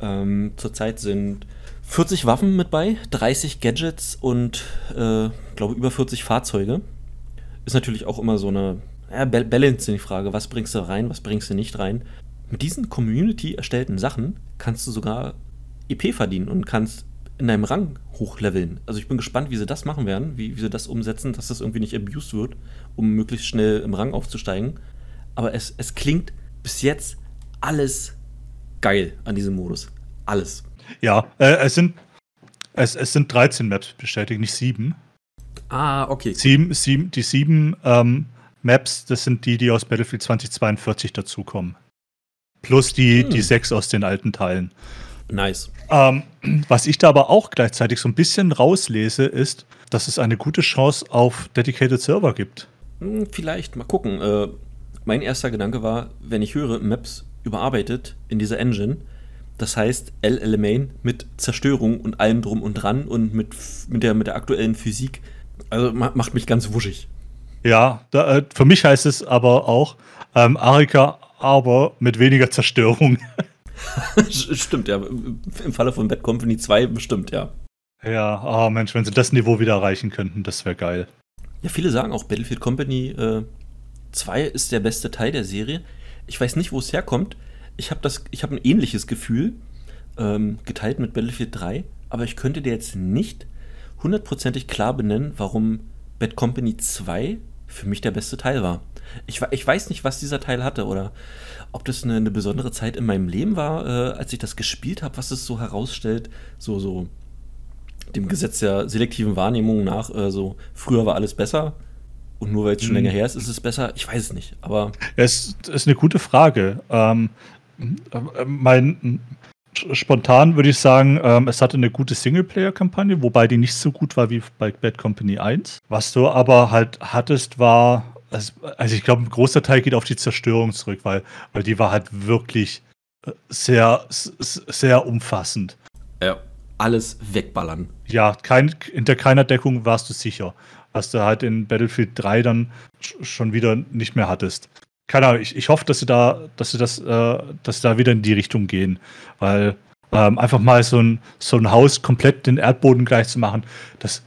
Ähm, zurzeit sind 40 Waffen mit bei, 30 Gadgets und äh, glaube über 40 Fahrzeuge. Ist natürlich auch immer so eine ja, Balance die Frage, was bringst du rein, was bringst du nicht rein. Mit diesen Community erstellten Sachen kannst du sogar EP verdienen und kannst in deinem Rang hochleveln. Also ich bin gespannt, wie sie das machen werden, wie, wie sie das umsetzen, dass das irgendwie nicht abused wird, um möglichst schnell im Rang aufzusteigen. Aber es, es klingt bis jetzt alles geil an diesem Modus. Alles. Ja, äh, es, sind, es, es sind 13 Maps bestätigt, nicht sieben. Ah, okay. Sieben, sieben, die sieben ähm, Maps, das sind die, die aus Battlefield 2042 dazukommen. Plus die, hm. die sechs aus den alten Teilen. Nice. Ähm, was ich da aber auch gleichzeitig so ein bisschen rauslese, ist, dass es eine gute Chance auf Dedicated Server gibt. Hm, vielleicht, mal gucken. Äh, mein erster Gedanke war, wenn ich höre, Maps überarbeitet in dieser Engine, das heißt Main mit Zerstörung und allem drum und dran und mit, mit, der, mit der aktuellen Physik. Also macht mich ganz wuschig. Ja, da, äh, für mich heißt es aber auch ähm, Arika, aber mit weniger Zerstörung. [LAUGHS] Stimmt, ja. Im Falle von Bad Company 2 bestimmt, ja. Ja, oh Mensch, wenn sie das Niveau wieder erreichen könnten, das wäre geil. Ja, viele sagen auch, Battlefield Company äh, 2 ist der beste Teil der Serie. Ich weiß nicht, wo es herkommt. Ich habe hab ein ähnliches Gefühl, ähm, geteilt mit Battlefield 3, aber ich könnte dir jetzt nicht hundertprozentig klar benennen, warum Bad Company 2 für mich der beste Teil war. Ich, ich weiß nicht, was dieser Teil hatte oder ob das eine, eine besondere Zeit in meinem Leben war, äh, als ich das gespielt habe, was es so herausstellt, so, so dem Gesetz der selektiven Wahrnehmung nach, äh, so früher war alles besser und nur weil es schon mhm. länger her ist, ist es besser. Ich weiß es nicht, aber. Es ist eine gute Frage. Ähm, mein, spontan würde ich sagen, ähm, es hatte eine gute Singleplayer-Kampagne, wobei die nicht so gut war wie bei Bad Company 1. Was du aber halt hattest, war also, also ich glaube, ein großer Teil geht auf die Zerstörung zurück, weil, weil die war halt wirklich äh, sehr, sehr umfassend. Ja. alles wegballern. Ja, kein, hinter keiner Deckung warst du sicher. Was du halt in Battlefield 3 dann schon wieder nicht mehr hattest. Keine Ahnung, ich, ich hoffe, dass sie da, dass sie das, äh, dass sie da wieder in die Richtung gehen. Weil ähm, einfach mal so ein, so ein Haus komplett den Erdboden gleich zu machen, das,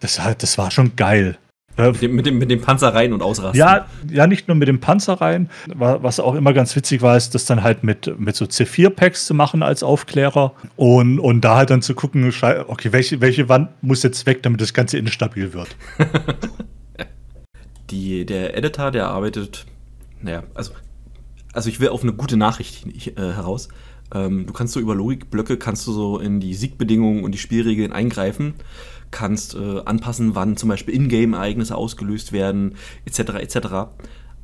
das, das war schon geil. Mit dem, mit, dem, mit dem Panzer rein und ausrasten. Ja, ja, nicht nur mit dem Panzer rein. Was auch immer ganz witzig war, ist das dann halt mit, mit so C4-Packs zu machen als Aufklärer und, und da halt dann zu gucken, okay, welche, welche Wand muss jetzt weg, damit das Ganze instabil wird. [LAUGHS] Die, der Editor, der arbeitet, naja, also, also ich will auf eine gute Nachricht äh, heraus. Ähm, du kannst so über Logikblöcke, kannst du so in die Siegbedingungen und die Spielregeln eingreifen kannst äh, anpassen, wann zum Beispiel Ingame-Ereignisse ausgelöst werden, etc. etc.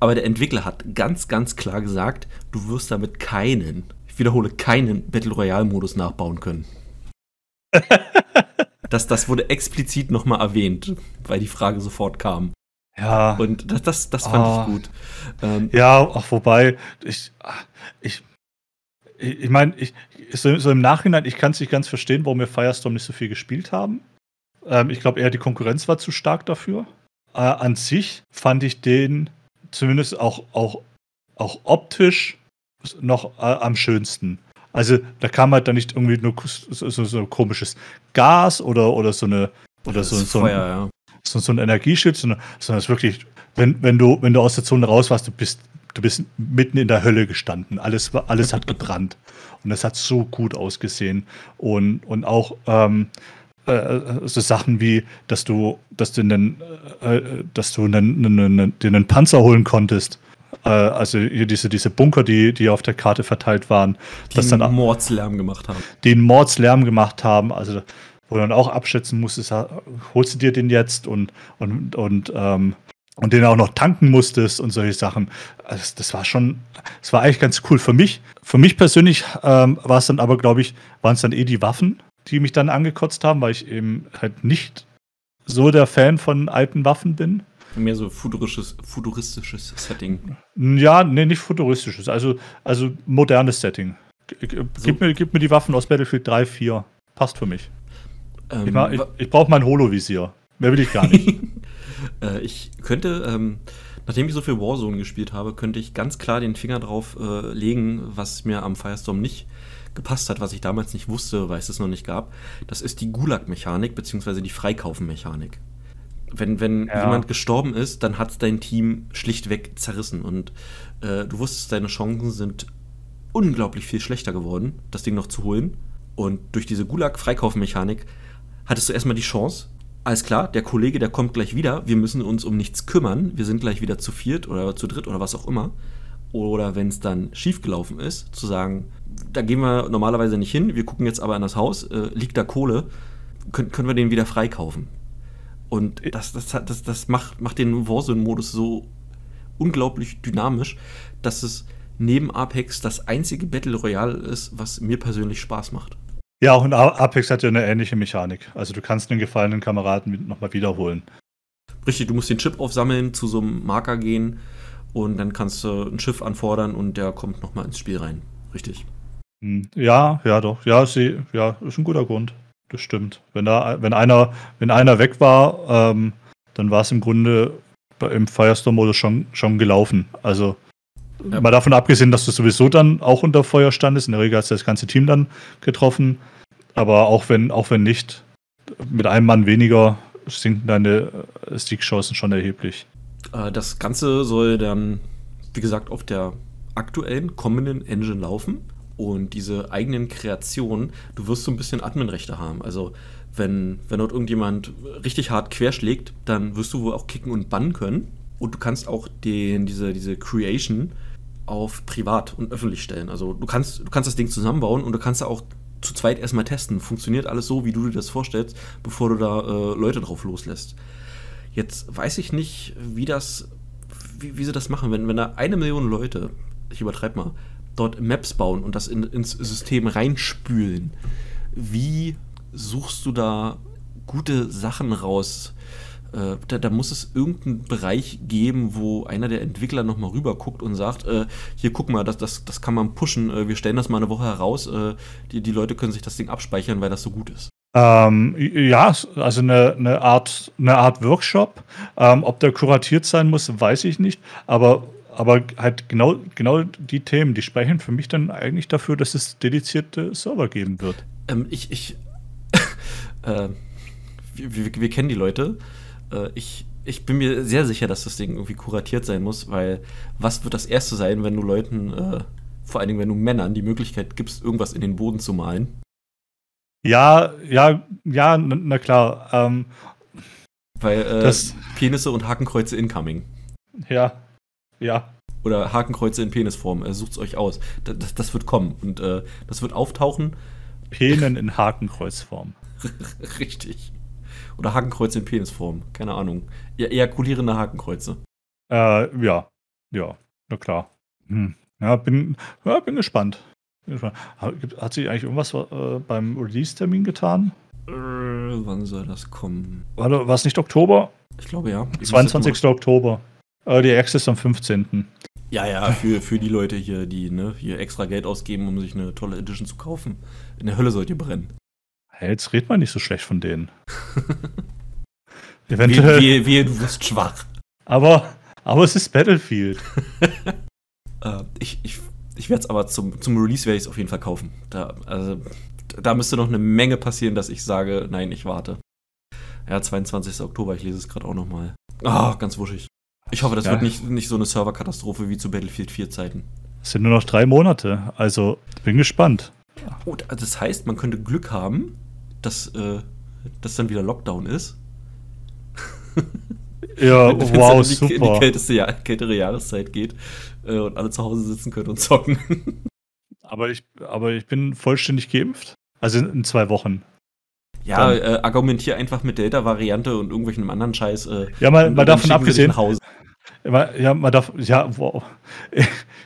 Aber der Entwickler hat ganz, ganz klar gesagt, du wirst damit keinen, ich wiederhole, keinen Battle Royale-Modus nachbauen können. [LAUGHS] das, das wurde explizit nochmal erwähnt, weil die Frage sofort kam. Ja. Und das, das, das fand oh. ich gut. Ähm, ja, auch wobei, ich, ich, ich meine, ich, so, so, im Nachhinein, ich kann es nicht ganz verstehen, warum wir Firestorm nicht so viel gespielt haben. Ähm, ich glaube eher, die Konkurrenz war zu stark dafür. Äh, an sich fand ich den zumindest auch, auch, auch optisch noch äh, am schönsten. Also da kam halt dann nicht irgendwie nur so, so, so komisches Gas oder, oder so eine oder so, so, Feuer, ein, ja. So, so ein Energieschild, sondern, sondern es wirklich, wenn, wenn, du, wenn du aus der Zone raus warst, du bist, du bist mitten in der Hölle gestanden. Alles, alles hat gebrannt. Und das hat so gut ausgesehen. Und, und auch ähm, äh, so Sachen wie, dass du, dass du einen, äh, dass du einen, einen, einen, Panzer holen konntest. Äh, also hier diese, diese Bunker, die, die auf der Karte verteilt waren. Die einen dann, Mordslärm gemacht haben. Einen Mordslärm gemacht haben. Also wo du dann auch abschätzen musstest, holst du dir den jetzt und, und, und, ähm, und den auch noch tanken musstest und solche Sachen. Also das war schon, das war eigentlich ganz cool. Für mich, für mich persönlich ähm, war es dann aber, glaube ich, waren es dann eh die Waffen, die mich dann angekotzt haben, weil ich eben halt nicht so der Fan von alten Waffen bin. Mehr so futuristisches, futuristisches Setting. Ja, nee, nicht futuristisches, also, also modernes Setting. Gib, so. mir, gib mir die Waffen aus Battlefield 3, 4. Passt für mich. Ähm, ich, ich, ich brauche mein Holovisier. Mehr will ich gar nicht. [LAUGHS] äh, ich könnte, ähm, nachdem ich so viel Warzone gespielt habe, könnte ich ganz klar den Finger drauf äh, legen, was mir am Firestorm nicht gepasst hat, was ich damals nicht wusste, weil es es noch nicht gab, das ist die Gulag-Mechanik bzw. die Freikaufen-Mechanik. Wenn, wenn ja. jemand gestorben ist, dann hat dein Team schlichtweg zerrissen und äh, du wusstest, deine Chancen sind unglaublich viel schlechter geworden, das Ding noch zu holen. Und durch diese Gulag-Freikaufen-Mechanik hattest du erstmal die Chance, alles klar, der Kollege, der kommt gleich wieder, wir müssen uns um nichts kümmern, wir sind gleich wieder zu viert oder zu dritt oder was auch immer. Oder wenn es dann schiefgelaufen ist, zu sagen, da gehen wir normalerweise nicht hin, wir gucken jetzt aber in das Haus, äh, liegt da Kohle, können, können wir den wieder freikaufen. Und das, das, das, das macht, macht den Warzone-Modus so unglaublich dynamisch, dass es neben Apex das einzige Battle Royale ist, was mir persönlich Spaß macht. Ja, auch in Apex hat ja eine ähnliche Mechanik. Also du kannst den gefallenen Kameraden nochmal wiederholen. Richtig, du musst den Chip aufsammeln, zu so einem Marker gehen und dann kannst du ein Schiff anfordern und der kommt nochmal ins Spiel rein. Richtig. Hm, ja, ja, doch. Ja, sie, ja, ist ein guter Grund. Das stimmt. Wenn da, wenn einer, wenn einer weg war, ähm, dann war es im Grunde im Firestorm-Modus schon, schon gelaufen. Also ja. mal davon abgesehen, dass du sowieso dann auch unter Feuer standest. In der Regel hast du das ganze Team dann getroffen. Aber auch wenn, auch wenn nicht, mit einem Mann weniger sinken deine äh, Siegchancen schon erheblich. Äh, das Ganze soll dann, wie gesagt, auf der aktuellen kommenden Engine laufen und diese eigenen Kreationen, du wirst so ein bisschen Adminrechte haben. Also wenn, wenn dort irgendjemand richtig hart querschlägt, dann wirst du wohl auch kicken und bannen können. Und du kannst auch den, diese, diese Creation auf privat und öffentlich stellen. Also du kannst, du kannst das Ding zusammenbauen und du kannst auch zu zweit erstmal testen. Funktioniert alles so, wie du dir das vorstellst, bevor du da äh, Leute drauf loslässt. Jetzt weiß ich nicht, wie das, wie, wie sie das machen. Wenn, wenn da eine Million Leute, ich übertreibe mal, dort Maps bauen und das in, ins System reinspülen, wie suchst du da gute Sachen raus? Äh, da, da, muss es irgendeinen Bereich geben, wo einer der Entwickler nochmal rüber guckt und sagt, äh, hier guck mal, das, das, das kann man pushen, äh, wir stellen das mal eine Woche heraus, äh, die, die Leute können sich das Ding abspeichern, weil das so gut ist. Ähm, ja, also eine, eine, Art, eine Art Workshop. Ähm, ob der kuratiert sein muss, weiß ich nicht. Aber, aber halt genau, genau die Themen, die sprechen für mich dann eigentlich dafür, dass es dedizierte Server geben wird. Ähm, ich, ich, [LAUGHS] äh, wir, wir, wir, kennen die Leute. Äh, ich, ich bin mir sehr sicher, dass das Ding irgendwie kuratiert sein muss, weil was wird das Erste sein, wenn du Leuten, äh, vor allen Dingen wenn du Männern, die Möglichkeit gibst, irgendwas in den Boden zu malen? Ja, ja, ja, na klar. Ähm, Weil äh, das, Penisse und Hakenkreuze incoming. Ja, ja. Oder Hakenkreuze in Penisform. Äh, Sucht es euch aus. Das, das, das, wird kommen und äh, das wird auftauchen. Penen in Hakenkreuzform. [LAUGHS] Richtig. Oder Hakenkreuze in Penisform. Keine Ahnung. Ja, ejakulierende Hakenkreuze. Äh, ja. Ja, na klar. Hm. Ja, bin, ja, bin gespannt. Hat sich eigentlich irgendwas äh, beim Release-Termin getan? Äh, wann soll das kommen? War, war es nicht Oktober? Ich glaube ja. Ich 22. Oktober. Äh, die Access am 15. Ja, ja, für, für die Leute hier, die ne, hier extra Geld ausgeben, um sich eine tolle Edition zu kaufen. In der Hölle sollt ihr brennen. Hey, jetzt redet man nicht so schlecht von denen. [LAUGHS] Eventuell. Wehe, wehe, du wirst schwach. Aber, aber es ist Battlefield. [LAUGHS] äh, ich ich ich werde es aber zum, zum Release werde ich es auf jeden Fall kaufen. Da, also, da müsste noch eine Menge passieren, dass ich sage, nein, ich warte. Ja, 22. Oktober, ich lese es gerade auch nochmal. Ah, oh, ganz wuschig. Ich hoffe, das ja. wird nicht, nicht so eine Serverkatastrophe wie zu Battlefield 4 Zeiten. Es sind nur noch drei Monate, also bin gespannt. Oh, das heißt, man könnte Glück haben, dass, äh, dass dann wieder Lockdown ist. Ja, [LAUGHS] wow, in die, super. In die kälteste, kältere Jahreszeit geht äh, und alle zu Hause sitzen können und zocken. [LAUGHS] aber, ich, aber ich bin vollständig geimpft. Also in, in zwei Wochen. Ja, äh, argumentier einfach mit Delta-Variante und irgendwelchen anderen Scheiß. Äh, ja, mal, mal davon abgesehen. Ja, man darf, ja, wow.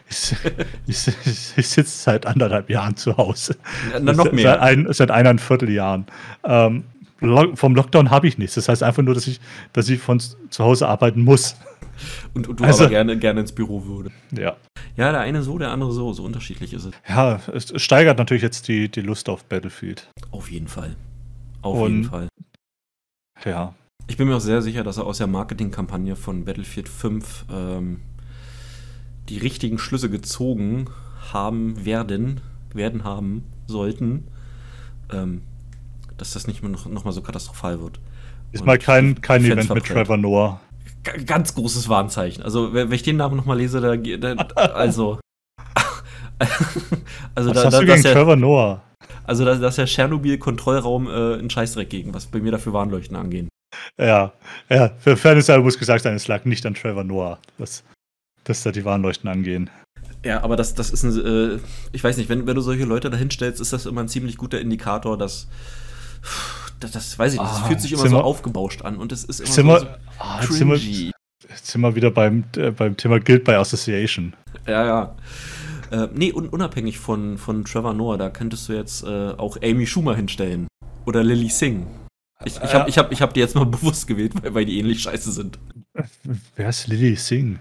Ich, ich, ich, sitze seit anderthalb Jahren zu Hause. Na, noch mehr. Seit, ein, seit eineinviertel Jahren. Ähm, vom Lockdown habe ich nichts. Das heißt einfach nur, dass ich, dass ich von zu Hause arbeiten muss. Und, und du also, aber gerne, gerne ins Büro würde. Ja. Ja, der eine so, der andere so. So unterschiedlich ist es. Ja, es steigert natürlich jetzt die, die Lust auf Battlefield. Auf jeden Fall. Auf und, jeden Fall. Ja. Ich bin mir auch sehr sicher, dass er aus der Marketingkampagne von Battlefield 5 ähm, die richtigen Schlüsse gezogen haben werden, werden haben sollten. Ähm, dass das nicht mehr noch, noch mal so katastrophal wird. Ist mal kein, kein Event mit Trevor Noah. G ganz großes Warnzeichen. Also, wenn ich den Namen noch mal lese, da, da also. [LAUGHS] also, was da, hast da, du gegen Trevor Noah? Also, da, dass der Tschernobyl-Kontrollraum äh, ein Scheißdreck gegen, was bei mir dafür Warnleuchten angehen. Ja, ja, für Fairness muss gesagt sein, es lag nicht an Trevor Noah, dass, dass da die Warnleuchten angehen. Ja, aber das, das ist ein, äh, ich weiß nicht, wenn, wenn du solche Leute dahin stellst, ist das immer ein ziemlich guter Indikator, dass das, das weiß ich nicht, das ah, fühlt sich immer so wir, aufgebauscht an und es ist immer sind so, wir, ah, jetzt, sind wir, jetzt sind wir wieder beim, äh, beim Thema Guild by Association. Ja, ja. Äh, nee, un unabhängig von, von Trevor Noah, da könntest du jetzt äh, auch Amy Schumer hinstellen. Oder Lily Singh. Ich, ich habe ich hab, ich hab die jetzt mal [LAUGHS] bewusst gewählt, weil, weil die ähnlich scheiße sind. Wer ist Lily Singh?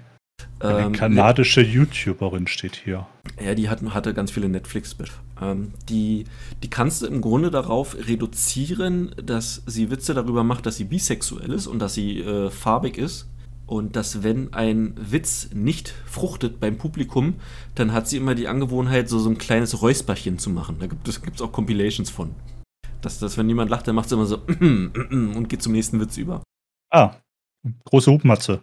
Eine ähm, kanadische YouTuberin steht hier. Ja, die hat, hatte ganz viele netflix ähm, die, die kannst du im Grunde darauf reduzieren, dass sie Witze darüber macht, dass sie bisexuell ist und dass sie äh, farbig ist. Und dass, wenn ein Witz nicht fruchtet beim Publikum, dann hat sie immer die Angewohnheit, so, so ein kleines Räusperchen zu machen. Da gibt es gibt's auch Compilations von. Dass, dass, wenn jemand lacht, dann macht sie immer so [CLEARS THROAT] und geht zum nächsten Witz über. Ah, große Hubmatze.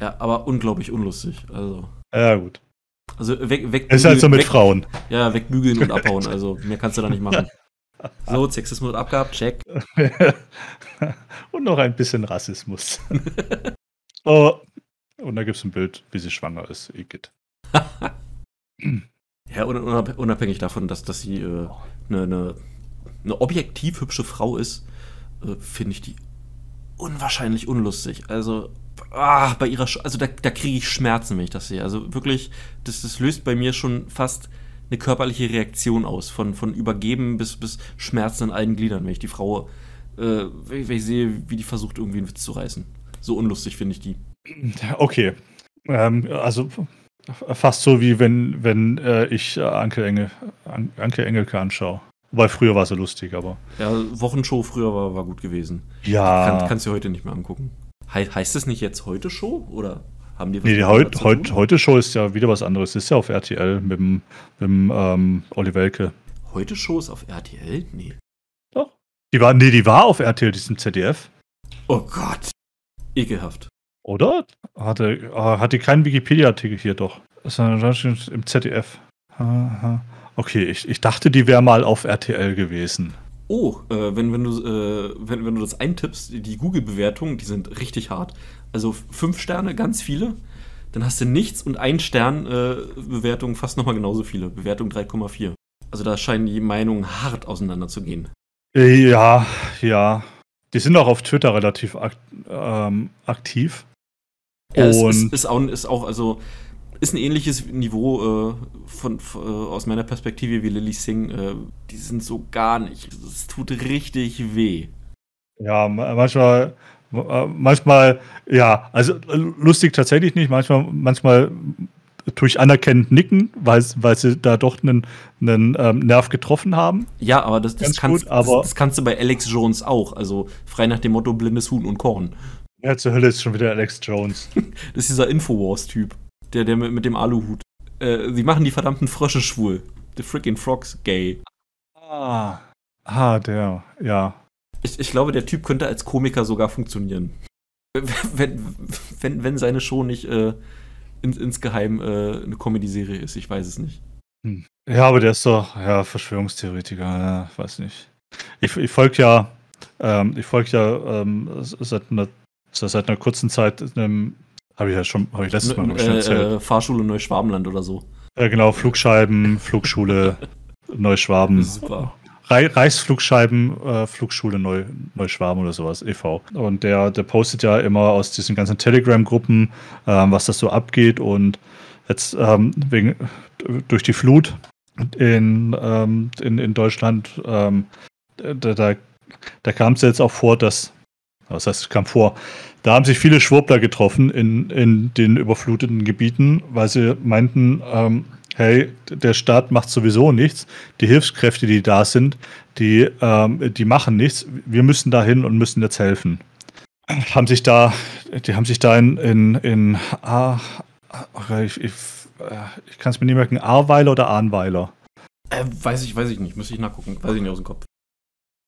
Ja, aber unglaublich unlustig. Also. Ja, gut. Also weg, weg Ist halt so mit weg, Frauen. Ja, wegbügeln und abhauen. [LAUGHS] Also mehr kannst du da nicht machen. [LAUGHS] So, Sexismus abgehabt, check. [LAUGHS] und noch ein bisschen Rassismus. oh. Und da gibt es ein Bild, wie sie schwanger ist. Igitt. ja, unabhängig davon, dass, dass sie äh, eine, eine, objektiv hübsche Frau ist, äh, finde ich die unwahrscheinlich unlustig. Also ah, bei ihrer, Sch also da, da kriege ich Schmerzen, wenn ich das sehe. Also wirklich, das, das löst bei mir schon fast eine körperliche Reaktion aus, von, von Übergeben bis, bis Schmerzen in allen Gliedern, wenn ich die Frau äh, wenn ich sehe, wie die versucht, irgendwie einen Witz zu reißen. So unlustig finde ich die. Okay. Ähm, also fast so wie wenn, wenn äh, ich Anke, Engel, An Anke Engelke anschaue. Wobei früher war sie lustig, aber. Ja, Wochenshow früher war, war gut gewesen. Ja. Kann, kannst du heute nicht mehr angucken. He heißt es nicht jetzt heute Show? Oder haben die was Nee, die heut, heut, heute Show ist ja wieder was anderes. Ist ja auf RTL mit dem, mit dem ähm, Olli Welke. Heute Show ist auf RTL? Nee. Doch. Die war, nee, die war auf RTL, diesem ZDF. Oh Gott. Ekelhaft. Oder? Hatte, ah, hatte keinen Wikipedia-Artikel hier doch. Sondern da steht im ZDF. Aha. Okay, ich, ich dachte, die wäre mal auf RTL gewesen. Oh, äh, wenn, wenn, du, äh, wenn, wenn du das eintippst, die Google-Bewertungen, die sind richtig hart. Also fünf Sterne, ganz viele. Dann hast du nichts und ein Stern äh, fast nochmal genauso viele. Bewertung 3,4. Also da scheinen die Meinungen hart auseinander zu gehen. Äh, Ja, ja. Die sind auch auf Twitter relativ ak ähm, aktiv. Ja, es ist, Und- ist, auch, ist auch, also, ist ein ähnliches Niveau äh, von, von, äh, aus meiner Perspektive wie Lily Singh. Äh, die sind so gar nicht. Es tut richtig weh. Ja, ma- manchmal, äh, manchmal, ja, also äh, lustig tatsächlich nicht. Manchmal, manchmal tue ich anerkennend nicken, weil, weil sie da doch einen, einen ähm, Nerv getroffen haben. Ja, aber das, das, Ganz kannst, gut, aber- das, das kannst du bei Alex Jones auch. Also frei nach dem Motto blindes Huhn und Korn. Ja, zur Hölle ist schon wieder Alex Jones. [LAUGHS] Das ist dieser Infowars-Typ. Der, der mit, mit dem Aluhut. Äh, sie machen die verdammten Frösche schwul. The freaking Frogs gay. ah. Ah, der, ja. Ich, ich glaube, der Typ könnte als Komiker sogar funktionieren. Wenn, wenn, wenn seine Show nicht äh, ins, insgeheim äh, eine Comedy-Serie ist, ich weiß es nicht. Ja, aber der ist doch, ja, Verschwörungstheoretiker, ja, weiß nicht. Ich, ich folge ja, ähm, ich folge ja ähm, seit, einer, seit einer kurzen Zeit einem, habe ich ja schon, habe ich letztes Mal schon äh, erzählt. äh, Fahrschule Neuschwabenland oder so. Äh, genau, Flugscheiben, Flugschule, [LAUGHS] Neuschwaben. Super. Rei- Reichsflugscheiben, äh, Flugschule Neu, Neuschwaben oder sowas, e.V. Und der, der postet ja immer aus diesen ganzen Telegram-Gruppen, ähm, was das so abgeht. Und jetzt ähm, wegen, durch die Flut in, ähm, in, in Deutschland, ähm, da, da, da kam es jetzt auch vor, dass, was heißt, es kam vor, da haben sich viele Schwurbler getroffen in, in den überfluteten Gebieten, weil sie meinten, ähm, hey, der Staat macht sowieso nichts, die Hilfskräfte, die da sind, die, ähm, die machen nichts, wir müssen da hin und müssen jetzt helfen. Haben sich da, die haben sich da in, in, in ah, ah, ich, ich, äh, ich kann es mir nicht merken, Ahrweiler oder Ahnweiler? Äh, weiß ich, weiß ich nicht. Müsste ich nachgucken. Weiß ich nicht aus dem Kopf.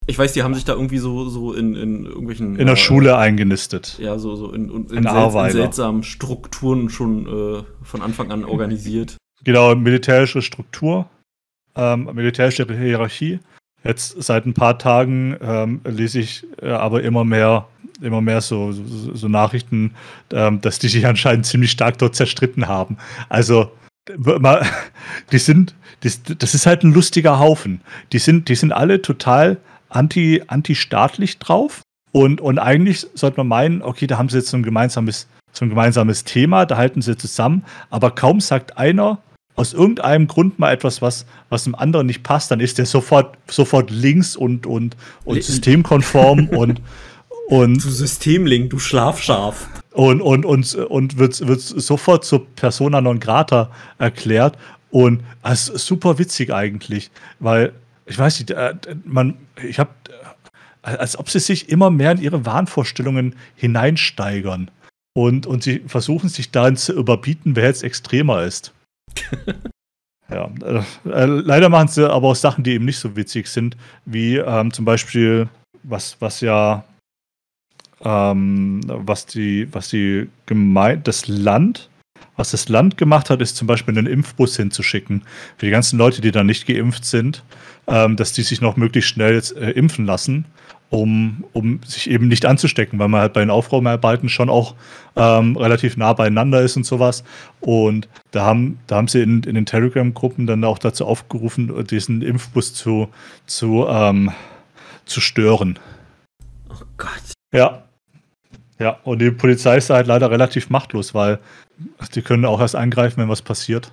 Ich weiß, die haben sich da irgendwie so, so in, in irgendwelchen. In der äh, Schule eingenistet. Ja, so, so in, in, in, In sel Ahrweiler. in seltsamen Strukturen schon äh, von Anfang an organisiert. Genau, militärische Struktur, ähm, militärische Hierarchie. Jetzt seit ein paar Tagen ähm, lese ich äh, aber immer mehr, immer mehr so, so, so Nachrichten, ähm, dass die sich anscheinend ziemlich stark dort zerstritten haben. Also [LAUGHS] die sind, die, das ist halt ein lustiger Haufen. Die sind, die sind alle total anti, anti-staatlich drauf. Und, und eigentlich sollte man meinen, okay, da haben sie jetzt so ein gemeinsames, so ein gemeinsames Thema, da halten sie zusammen, aber kaum sagt einer aus irgendeinem Grund mal etwas, was, was dem anderen nicht passt, dann ist der sofort, sofort links und, und, und systemkonform [LAUGHS] und, und, Du Systemling, du Schlafschaf. und, und, und, und wird, wird sofort zur Persona non grata erklärt. Und es ist super witzig eigentlich, weil ich weiß nicht, äh, man, ich habe, als ob sie sich immer mehr in ihre Wahnvorstellungen hineinsteigern und, und sie versuchen sich darin zu überbieten, wer jetzt extremer ist. [LAUGHS] ja, äh, äh, leider machen sie aber auch Sachen, die eben nicht so witzig sind, wie ähm, zum Beispiel, was, was ja ähm, was die, was die Gemeinde, das Land, was das Land gemacht hat, ist zum Beispiel einen Impfbus hinzuschicken. Für die ganzen Leute, die da nicht geimpft sind, ähm, dass die sich noch möglichst schnell jetzt, äh, impfen lassen, um, um sich eben nicht anzustecken, weil man halt bei den Aufräumarbeiten schon auch ähm, relativ nah beieinander ist und sowas. Und da haben, da haben sie in, in den Telegram-Gruppen dann auch dazu aufgerufen, diesen Impfbus zu, zu, ähm, zu stören. Oh Gott. Ja. Ja, und die Polizei ist da halt leider relativ machtlos, weil die können auch erst eingreifen, wenn was passiert.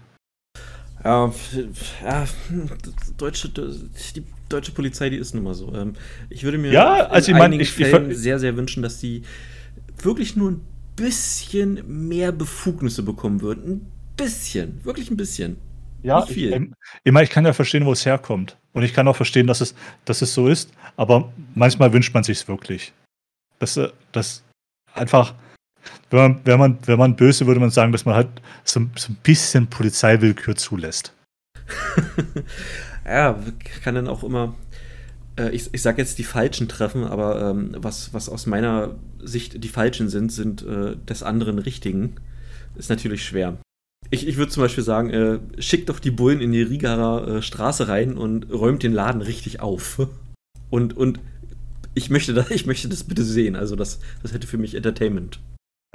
Ja, ja [LAUGHS] deutsche, die deutsche Polizei, die ist nun mal so. Ähm, ich würde mir ja, also in ich mein, ich, Fällen ich, sehr, sehr wünschen, dass sie wirklich nur ein bisschen mehr Befugnisse bekommen würden. Ein bisschen, wirklich ein bisschen. Ja, Nicht viel. Ich, ich, meine, ich kann ja verstehen, wo es herkommt. Und ich kann auch verstehen, dass es, dass es so ist. Aber manchmal wünscht man sich es wirklich. Dass, äh, dass einfach, wenn man, wenn, man, wenn man böse würde man sagen, dass man halt so, so ein bisschen Polizeiwillkür zulässt. [LAUGHS] ja, kann dann auch immer, äh, ich, ich sage jetzt die Falschen treffen, aber ähm, was, was aus meiner Sicht die Falschen sind, sind äh, des anderen Richtigen. Ist natürlich schwer. Ich, ich würde zum Beispiel sagen, äh, schickt doch die Bullen in die Rigarer äh, Straße rein und räumt den Laden richtig auf. [LAUGHS] Und, und ich, möchte das, [LAUGHS] ich möchte das bitte sehen. Also das, das hätte für mich Entertainment.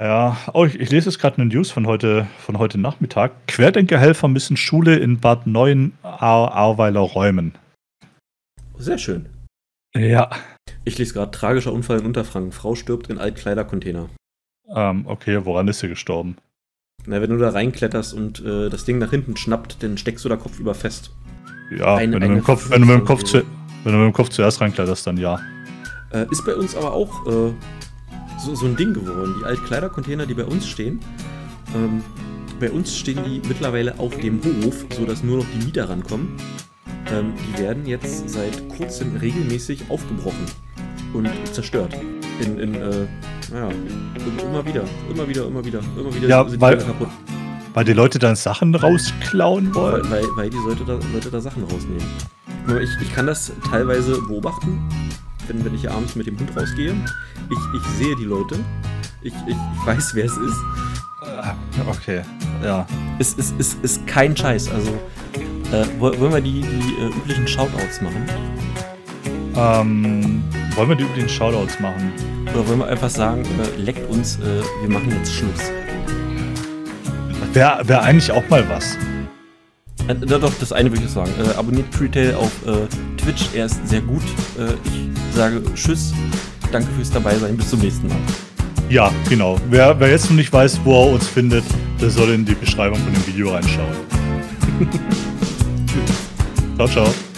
Ja, oh, ich, ich lese jetzt gerade eine News von heute, von heute Nachmittag. Querdenkerhelfer müssen Schule in Bad Neuen-Ahrweiler räumen. Sehr schön. Ja. Ich lese gerade tragischer Unfall in Unterfranken. Frau stirbt in Altkleidercontainer. Ähm, okay, woran ist sie gestorben? Na, wenn du da reinkletterst und äh, das Ding nach hinten schnappt, dann steckst du da kopfüber fest. Ja, eine, wenn, du mit dem Kopf, wenn, du mit dem Kopf zu, wenn du mit dem Kopf zuerst reinkletterst, dann ja. Äh, ist bei uns aber auch äh, so, so, ein Ding geworden. Die Altkleidercontainer, die bei uns stehen, ähm, bei uns stehen die mittlerweile auf dem Hof, sodass nur noch die Mieter rankommen. Ähm, die werden jetzt seit kurzem regelmäßig aufgebrochen und zerstört. In, in äh, naja, immer wieder, immer wieder, immer wieder, immer wieder ja, sind weil, die kaputt. Weil die Leute dann Sachen rausklauen wollen? Weil, weil, weil die Leute da, Leute da Sachen rausnehmen. Ich, ich kann das teilweise beobachten, wenn, wenn ich abends mit dem Hund rausgehe. Ich, ich sehe die Leute. Ich, ich, ich weiß, wer es ist. Ah, okay, ja. Es ist, ist, ist kein Scheiß. Also, äh, wollen wir die, die äh, üblichen Shoutouts machen? Ähm, wollen wir die üblichen Shoutouts machen? Oder wollen wir einfach sagen, äh, leckt uns, äh, wir machen jetzt Schluss? Wäre wär eigentlich auch mal was. Äh, doch, das eine würde ich sagen. Äh, abonniert Pretail auf äh, Twitch, er ist sehr gut. Äh, ich sage Tschüss, danke fürs Dabeisein, bis zum nächsten Mal. Ja, genau. Wer, wer jetzt noch nicht weiß, wo er uns findet, der soll in die Beschreibung von dem Video reinschauen. Tschüss. [LAUGHS] Ciao, ciao.